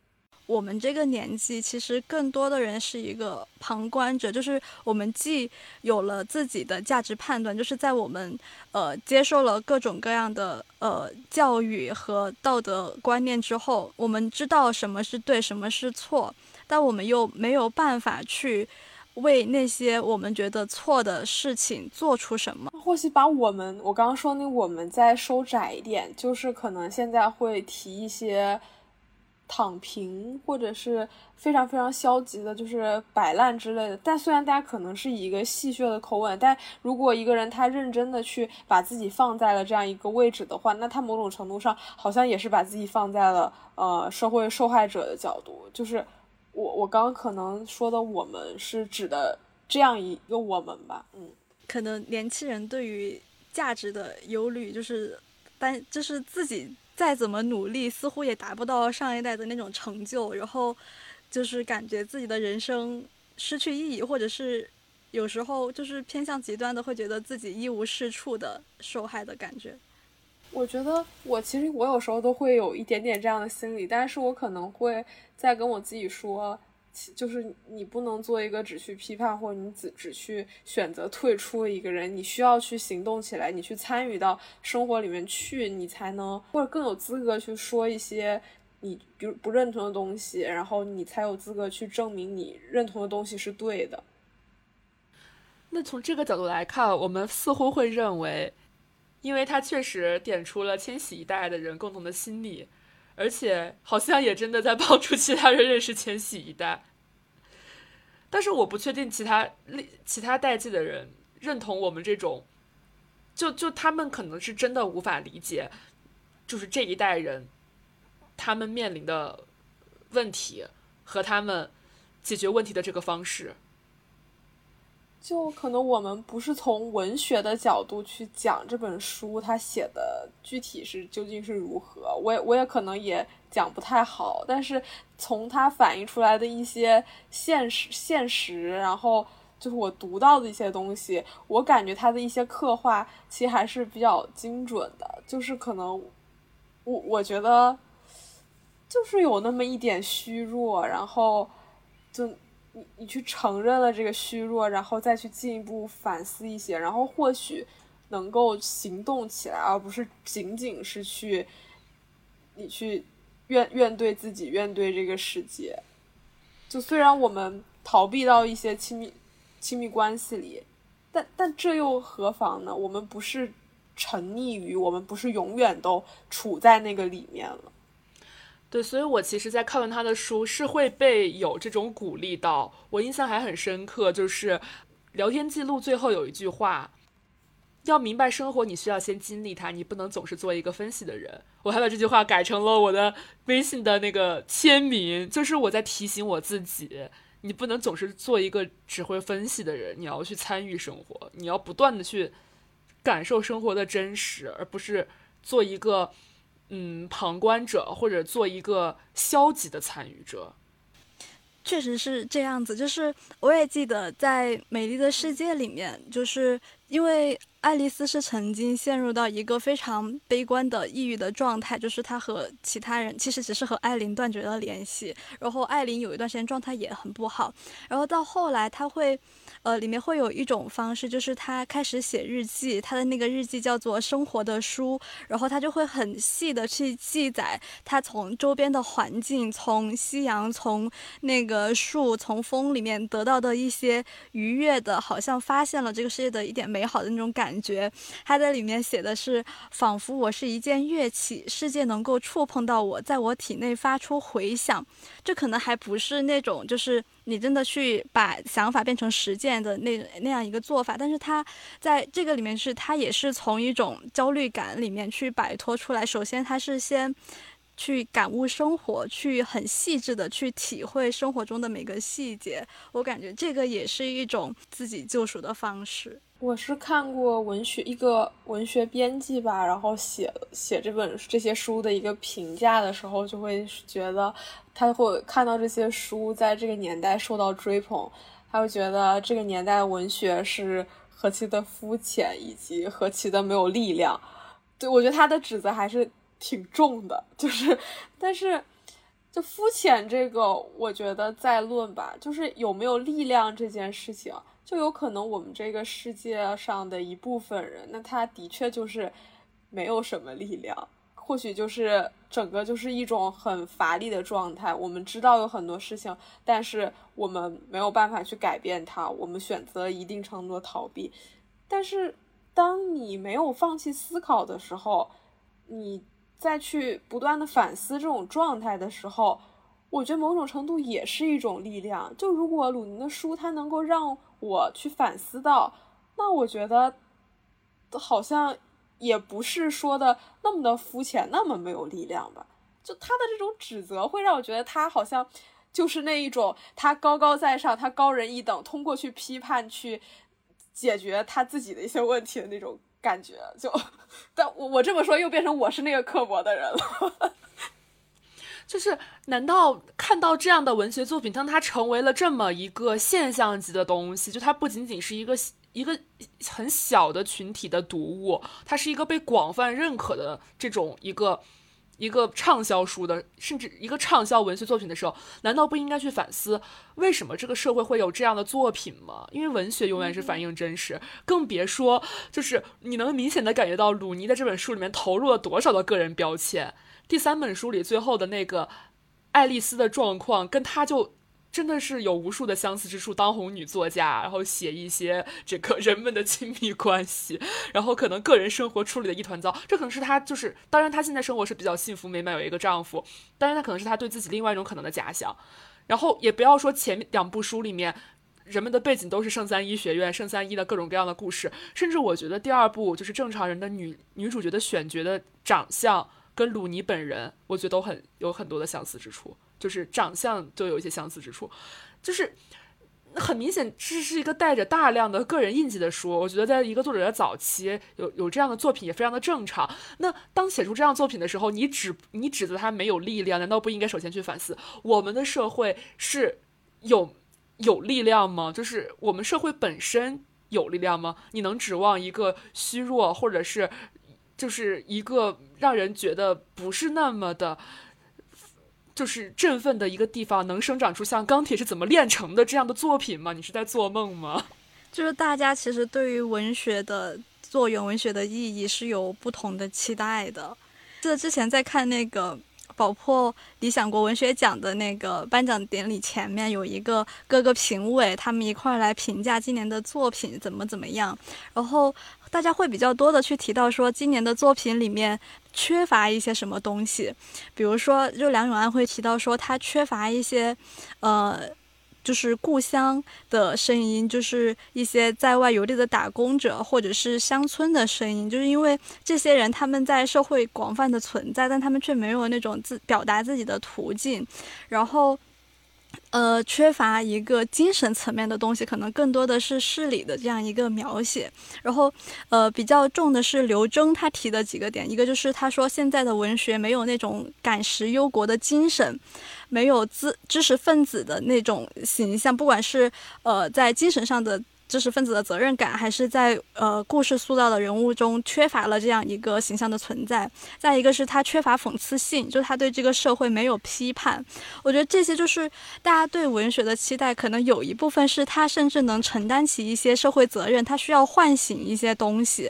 Speaker 3: 我们这个年纪，其实更多的人是一个旁观者，就是我们既有了自己的价值判断，就是在我们呃接受了各种各样的呃教育和道德观念之后，我们知道什么是对，什么是错，但我们又没有办法去为那些我们觉得错的事情做出什么。
Speaker 1: 或许把我们我刚刚说那我们再收窄一点，就是可能现在会提一些。躺平，或者是非常非常消极的，就是摆烂之类的。但虽然大家可能是以一个戏谑的口吻，但如果一个人他认真的去把自己放在了这样一个位置的话，那他某种程度上好像也是把自己放在了呃社会受害者的角度。就是我我刚刚可能说的我们是指的这样一个我们吧，嗯，
Speaker 3: 可能年轻人对于价值的忧虑就是担就是自己。再怎么努力，似乎也达不到上一代的那种成就，然后就是感觉自己的人生失去意义，或者是有时候就是偏向极端的，会觉得自己一无是处的受害的感觉。
Speaker 1: 我觉得我其实我有时候都会有一点点这样的心理，但是我可能会在跟我自己说。就是你不能做一个只去批判或者你只只去选择退出的一个人，你需要去行动起来，你去参与到生活里面去，你才能或者更有资格去说一些你比如不认同的东西，然后你才有资格去证明你认同的东西是对的。
Speaker 4: 那从这个角度来看，我们似乎会认为，因为他确实点出了千禧一代的人共同的心理。而且好像也真的在帮助其他人认识千禧一代，但是我不确定其他其他代际的人认同我们这种，就就他们可能是真的无法理解，就是这一代人他们面临的问题和他们解决问题的这个方式。
Speaker 1: 就可能我们不是从文学的角度去讲这本书，它写的具体是究竟是如何，我也我也可能也讲不太好。但是从它反映出来的一些现实现实，然后就是我读到的一些东西，我感觉他的一些刻画其实还是比较精准的，就是可能我我觉得就是有那么一点虚弱，然后就你去承认了这个虚弱，然后再去进一步反思一些，然后或许能够行动起来，而不是仅仅是去你去怨怨对自己，怨对这个世界。就虽然我们逃避到一些亲密亲密关系里，但但这又何妨呢？我们不是沉溺于，我们不是永远都处在那个里面了。
Speaker 4: 对，所以我其实，在看完他的书，是会被有这种鼓励到。我印象还很深刻，就是聊天记录最后有一句话：要明白生活，你需要先经历它，你不能总是做一个分析的人。我还把这句话改成了我的微信的那个签名，就是我在提醒我自己，你不能总是做一个只会分析的人，你要去参与生活，你要不断的去感受生活的真实，而不是做一个。嗯，旁观者或者做一个消极的参与者，
Speaker 3: 确实是这样子。就是我也记得在《美丽的世界》里面，就是因为。爱丽丝是曾经陷入到一个非常悲观的抑郁的状态，就是她和其他人其实只是和艾琳断绝了联系，然后艾琳有一段时间状态也很不好，然后到后来她会，呃，里面会有一种方式，就是他开始写日记，他的那个日记叫做生活的书，然后他就会很细的去记载他从周边的环境，从夕阳，从那个树，从风里面得到的一些愉悦的，好像发现了这个世界的一点美好的那种。感觉他在里面写的是，仿佛我是一件乐器，世界能够触碰到我，在我体内发出回响。这可能还不是那种，就是你真的去把想法变成实践的那那样一个做法。但是他在这个里面是，他也是从一种焦虑感里面去摆脱出来。首先，他是先去感悟生活，去很细致的去体会生活中的每个细节。我感觉这个也是一种自己救赎的方式。
Speaker 1: 我是看过文学一个文学编辑吧，然后写写这本这些书的一个评价的时候，就会觉得他会看到这些书在这个年代受到追捧，他会觉得这个年代文学是何其的肤浅，以及何其的没有力量。对我觉得他的指责还是挺重的，就是但是就肤浅这个，我觉得再论吧，就是有没有力量这件事情。就有可能我们这个世界上的一部分人，那他的确就是没有什么力量，或许就是整个就是一种很乏力的状态。我们知道有很多事情，但是我们没有办法去改变它，我们选择一定程度的逃避。但是当你没有放弃思考的时候，你再去不断的反思这种状态的时候，我觉得某种程度也是一种力量。就如果鲁尼的书，它能够让我去反思到，那我觉得好像也不是说的那么的肤浅，那么没有力量吧。就他的这种指责，会让我觉得他好像就是那一种他高高在上，他高人一等，通过去批判去解决他自己的一些问题的那种感觉。就，但我我这么说又变成我是那个刻薄的人了。
Speaker 4: 就是，难道看到这样的文学作品，当它成为了这么一个现象级的东西，就它不仅仅是一个一个很小的群体的读物，它是一个被广泛认可的这种一个一个畅销书的，甚至一个畅销文学作品的时候，难道不应该去反思，为什么这个社会会有这样的作品吗？因为文学永远是反映真实，更别说就是你能明显的感觉到鲁尼在这本书里面投入了多少的个人标签。第三本书里最后的那个爱丽丝的状况，跟她就真的是有无数的相似之处。当红女作家，然后写一些这个人们的亲密关系，然后可能个人生活处理的一团糟。这可能是她就是，当然她现在生活是比较幸福美满，有一个丈夫，但是她可能是她对自己另外一种可能的假想。然后也不要说前两部书里面人们的背景都是圣三一学院、圣三一的各种各样的故事，甚至我觉得第二部就是正常人的女女主角的选角的长相。跟鲁尼本人，我觉得都很有很多的相似之处，就是长相就有一些相似之处，就是很明显，这是一个带着大量的个人印记的书。我觉得，在一个作者的早期，有有这样的作品也非常的正常。那当写出这样作品的时候，你指你指责他没有力量，难道不应该首先去反思，我们的社会是有有力量吗？就是我们社会本身有力量吗？你能指望一个虚弱，或者是就是一个让人觉得不是那么的，就是振奋的一个地方，能生长出像钢铁是怎么炼成的这样的作品吗？你是在做梦吗？
Speaker 3: 就是大家其实对于文学的作用、文学的意义是有不同的期待的。记得之前在看那个。宝珀理想国文学奖的那个颁奖典礼前面有一个各个评委，他们一块来评价今年的作品怎么怎么样。然后大家会比较多的去提到说，今年的作品里面缺乏一些什么东西，比如说，就梁永安会提到说，他缺乏一些，呃。就是故乡的声音，就是一些在外游历的打工者，或者是乡村的声音。就是因为这些人他们在社会广泛的存在，但他们却没有那种自表达自己的途径，然后。呃，缺乏一个精神层面的东西，可能更多的是事理的这样一个描写。然后，呃，比较重的是刘征他提的几个点，一个就是他说现在的文学没有那种感时忧国的精神，没有知知识分子的那种形象，不管是呃在精神上的。知识分子的责任感，还是在呃故事塑造的人物中缺乏了这样一个形象的存在。再一个是他缺乏讽刺性，就他对这个社会没有批判。我觉得这些就是大家对文学的期待，可能有一部分是他甚至能承担起一些社会责任，他需要唤醒一些东西，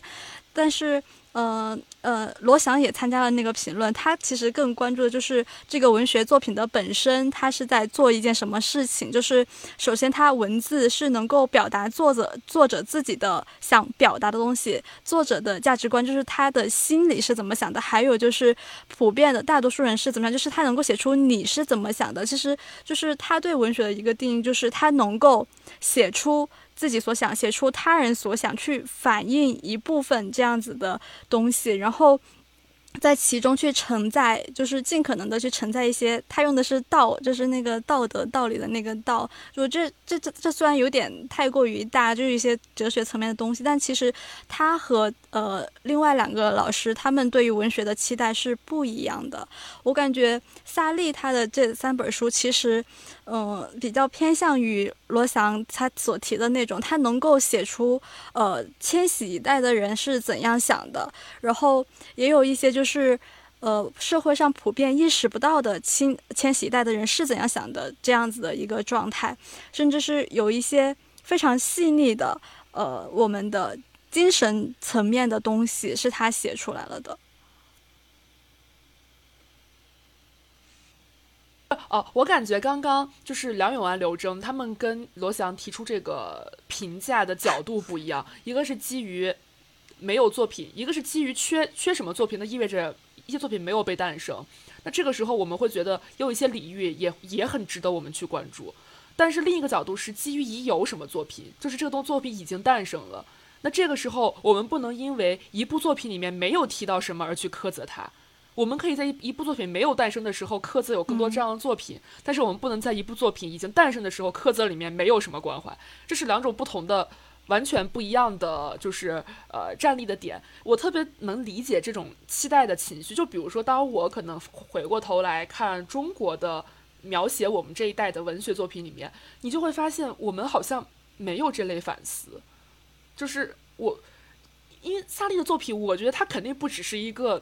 Speaker 3: 但是。呃呃，罗翔也参加了那个评论。他其实更关注的就是这个文学作品的本身，他是在做一件什么事情。就是首先，他文字是能够表达作者作者自己的想表达的东西，作者的价值观，就是他的心里是怎么想的。还有就是普遍的大多数人是怎么样，就是他能够写出你是怎么想的。其实就是他对文学的一个定义，就是他能够写出。自己所想写出他人所想，去反映一部分这样子的东西，然后。在其中去承载，就是尽可能的去承载一些。他用的是道，就是那个道德道理的那个道。就这这这这虽然有点太过于大，就是一些哲学层面的东西，但其实他和呃另外两个老师他们对于文学的期待是不一样的。我感觉萨利他的这三本书其实，嗯，比较偏向于罗翔他所提的那种，他能够写出呃千禧一代的人是怎样想的，然后也有一些就。是，呃，社会上普遍意识不到的千千禧一代的人是怎样想的，这样子的一个状态，甚至是有一些非常细腻的，呃，我们的精神层面的东西是他写出来了的。
Speaker 4: 哦，我感觉刚刚就是梁永安、刘征他们跟罗翔提出这个评价的角度不一样，一个是基于。没有作品，一个是基于缺缺什么作品，那意味着一些作品没有被诞生。那这个时候我们会觉得有一些领域也也很值得我们去关注。但是另一个角度是基于已有什么作品，就是这个东作品已经诞生了。那这个时候我们不能因为一部作品里面没有提到什么而去苛责它。我们可以在一一部作品没有诞生的时候刻字有更多这样的作品，但是我们不能在一部作品已经诞生的时候刻字里面没有什么关怀。这是两种不同的。完全不一样的就是呃站立的点，我特别能理解这种期待的情绪。就比如说，当我可能回过头来看中国的描写我们这一代的文学作品里面，你就会发现我们好像没有这类反思。就是我，因为萨利的作品，我觉得他肯定不只是一个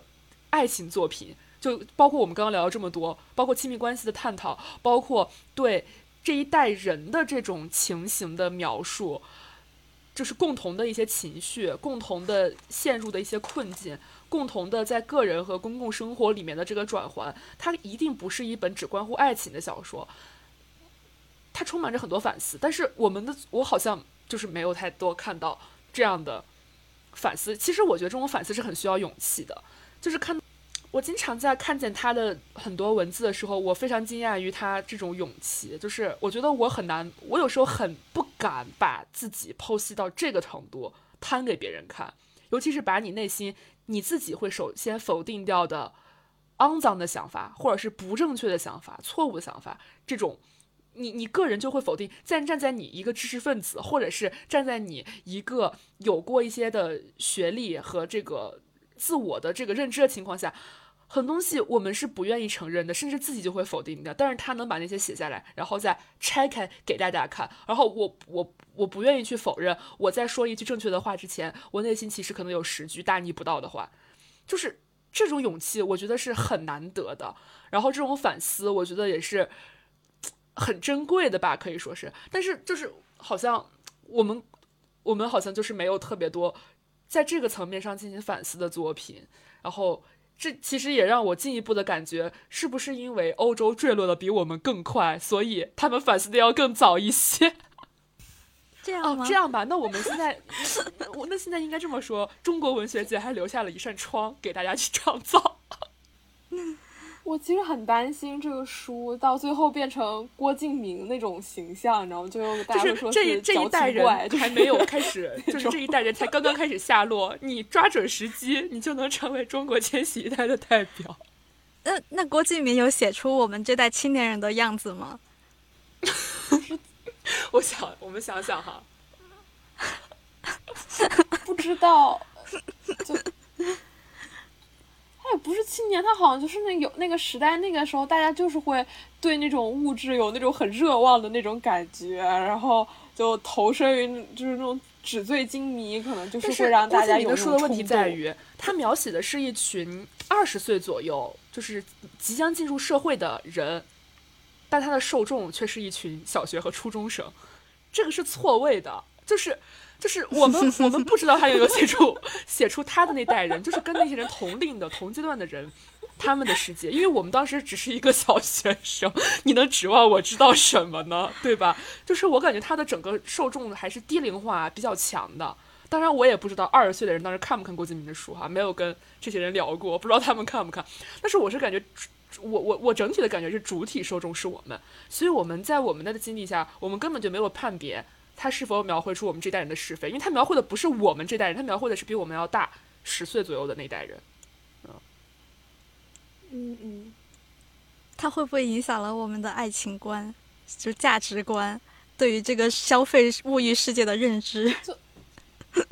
Speaker 4: 爱情作品，就包括我们刚刚聊了这么多，包括亲密关系的探讨，包括对这一代人的这种情形的描述。就是共同的一些情绪，共同的陷入的一些困境，共同的在个人和公共生活里面的这个转换，它一定不是一本只关乎爱情的小说，它充满着很多反思。但是我们的我好像就是没有太多看到这样的反思。其实我觉得这种反思是很需要勇气的，就是看。我经常在看见他的很多文字的时候，我非常惊讶于他这种勇气。就是我觉得我很难，我有时候很不敢把自己剖析到这个程度，摊给别人看。尤其是把你内心你自己会首先否定掉的肮脏的想法，或者是不正确的想法、错误的想法，这种你你个人就会否定。站站在你一个知识分子，或者是站在你一个有过一些的学历和这个。自我的这个认知的情况下，很多东西我们是不愿意承认的，甚至自己就会否定掉。但是他能把那些写下来，然后再拆开给大家看。然后我我我不愿意去否认，我在说一句正确的话之前，我内心其实可能有十句大逆不道的话。就是这种勇气，我觉得是很难得的。然后这种反思，我觉得也是很珍贵的吧，可以说是。但是就是好像我们我们好像就是没有特别多在这个层面上进行反思的作品，然后。这其实也让我进一步的感觉，是不是因为欧洲坠落的比我们更快，所以他们反思的要更早一些？
Speaker 3: 这样吗？
Speaker 4: 这样吧，那我们现在，我那现在应该这么说：中国文学界还留下了一扇窗给大家去创造。
Speaker 1: 我其实很担心这个书到最后变成郭敬明那种形象，你知道吗？就大家会说
Speaker 4: 这这一代人还没有开始，就是这一代人才刚刚开始下落。你抓准时机，你就能成为中国千禧一代的代表。
Speaker 3: 那那郭敬明有写出我们这代青年人的样子吗？
Speaker 4: 我想，我们想想哈，
Speaker 1: 不知道就。他也不是青年，他好像就是那有那个时代，那个时候大家就是会对那种物质有那种很热望的那种感觉，然后就投身于就是那种纸醉金迷，可能就是会让大家有
Speaker 4: 说的问题在于，他描写的是一群二十岁左右，就是即将进入社会的人，但他的受众却是一群小学和初中生，这个是错位的，就是。就是我们，我们不知道他有没有写出写出他的那代人，就是跟那些人同龄的同阶段的人，他们的世界。因为我们当时只是一个小学生，你能指望我知道什么呢？对吧？就是我感觉他的整个受众还是低龄化比较强的。当然，我也不知道二十岁的人当时看不看郭敬明的书哈，没有跟这些人聊过，不知道他们看不看。但是我是感觉，我我我整体的感觉是主体受众是我们，所以我们在我们的经历下，我们根本就没有判别。他是否描绘出我们这代人的是非？因为他描绘的不是我们这代人，他描绘的是比我们要大十岁左右的那代人。
Speaker 1: 嗯嗯嗯，
Speaker 3: 他会不会影响了我们的爱情观，就价值观，对于这个消费物欲世界的认知？
Speaker 1: 就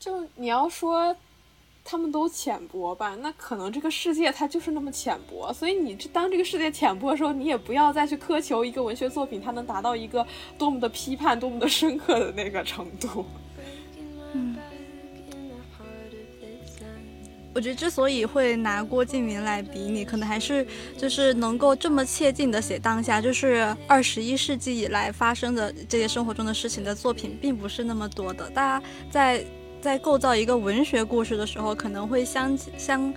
Speaker 1: 就你要说。他们都浅薄吧？那可能这个世界它就是那么浅薄，所以你这当这个世界浅薄的时候，你也不要再去苛求一个文学作品它能达到一个多么的批判、多么的深刻的那个程度。
Speaker 3: 嗯，我觉得之所以会拿郭敬明来比拟，可能还是就是能够这么切近的写当下，就是二十一世纪以来发生的这些生活中的事情的作品，并不是那么多的。大家在。在构造一个文学故事的时候，可能会相相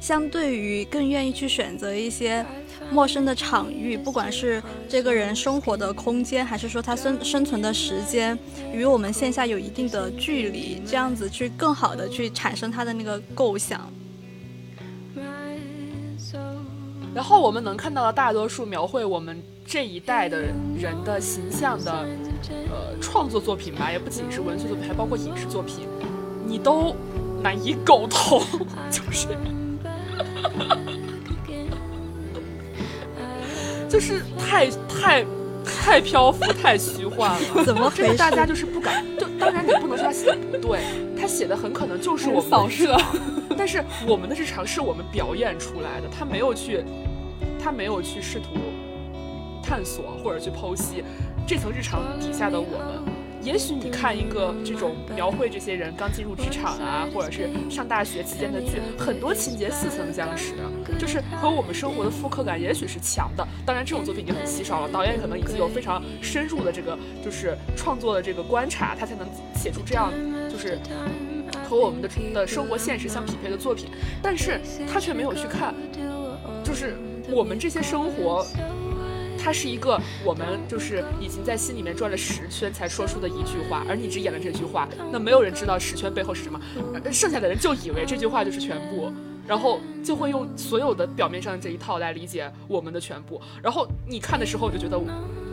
Speaker 3: 相对于更愿意去选择一些陌生的场域，不管是这个人生活的空间，还是说他生生存的时间，与我们线下有一定的距离，这样子去更好的去产生他的那个构想。
Speaker 4: 然后我们能看到的大多数描绘我们这一代的人的形象的，呃，创作作品吧，也不仅是文学作品，还包括影视作品。你都难以苟同，就是，就是太太太漂浮、太虚幻了。
Speaker 3: 怎么回事？
Speaker 4: 大家就是不敢。就当然你不能说他写的不对，他写的很可能就是我们
Speaker 1: 扫射。
Speaker 4: 但是我们的日常是我们表演出来的，他没有去，他没有去试图探索或者去剖析这层日常底下的我们。也许你看一个这种描绘这些人刚进入职场啊，或者是上大学期间的剧，很多情节似曾相识，就是和我们生活的复刻感也许是强的。当然，这种作品已经很稀少了，导演可能已经有非常深入的这个就是创作的这个观察，他才能写出这样就是和我们的的生活现实相匹配的作品。但是他却没有去看，就是我们这些生活。它是一个我们就是已经在心里面转了十圈才说出的一句话，而你只演了这句话，那没有人知道十圈背后是什么，剩下的人就以为这句话就是全部，然后就会用所有的表面上的这一套来理解我们的全部，然后你看的时候就觉得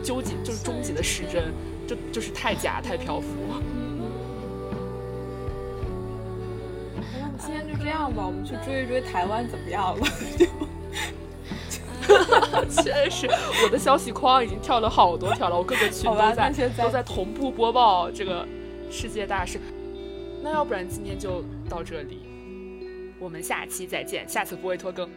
Speaker 4: 究极就是终极的失真，就就是太假太漂浮。
Speaker 1: 那今天就这样吧，我们去追一追台湾怎么样了？
Speaker 4: 确实，我的消息框已经跳了好多条了，我各个群都在都在同步播报这个世界大事。那要不然今天就到这里。我们下期再见，下次不会拖更。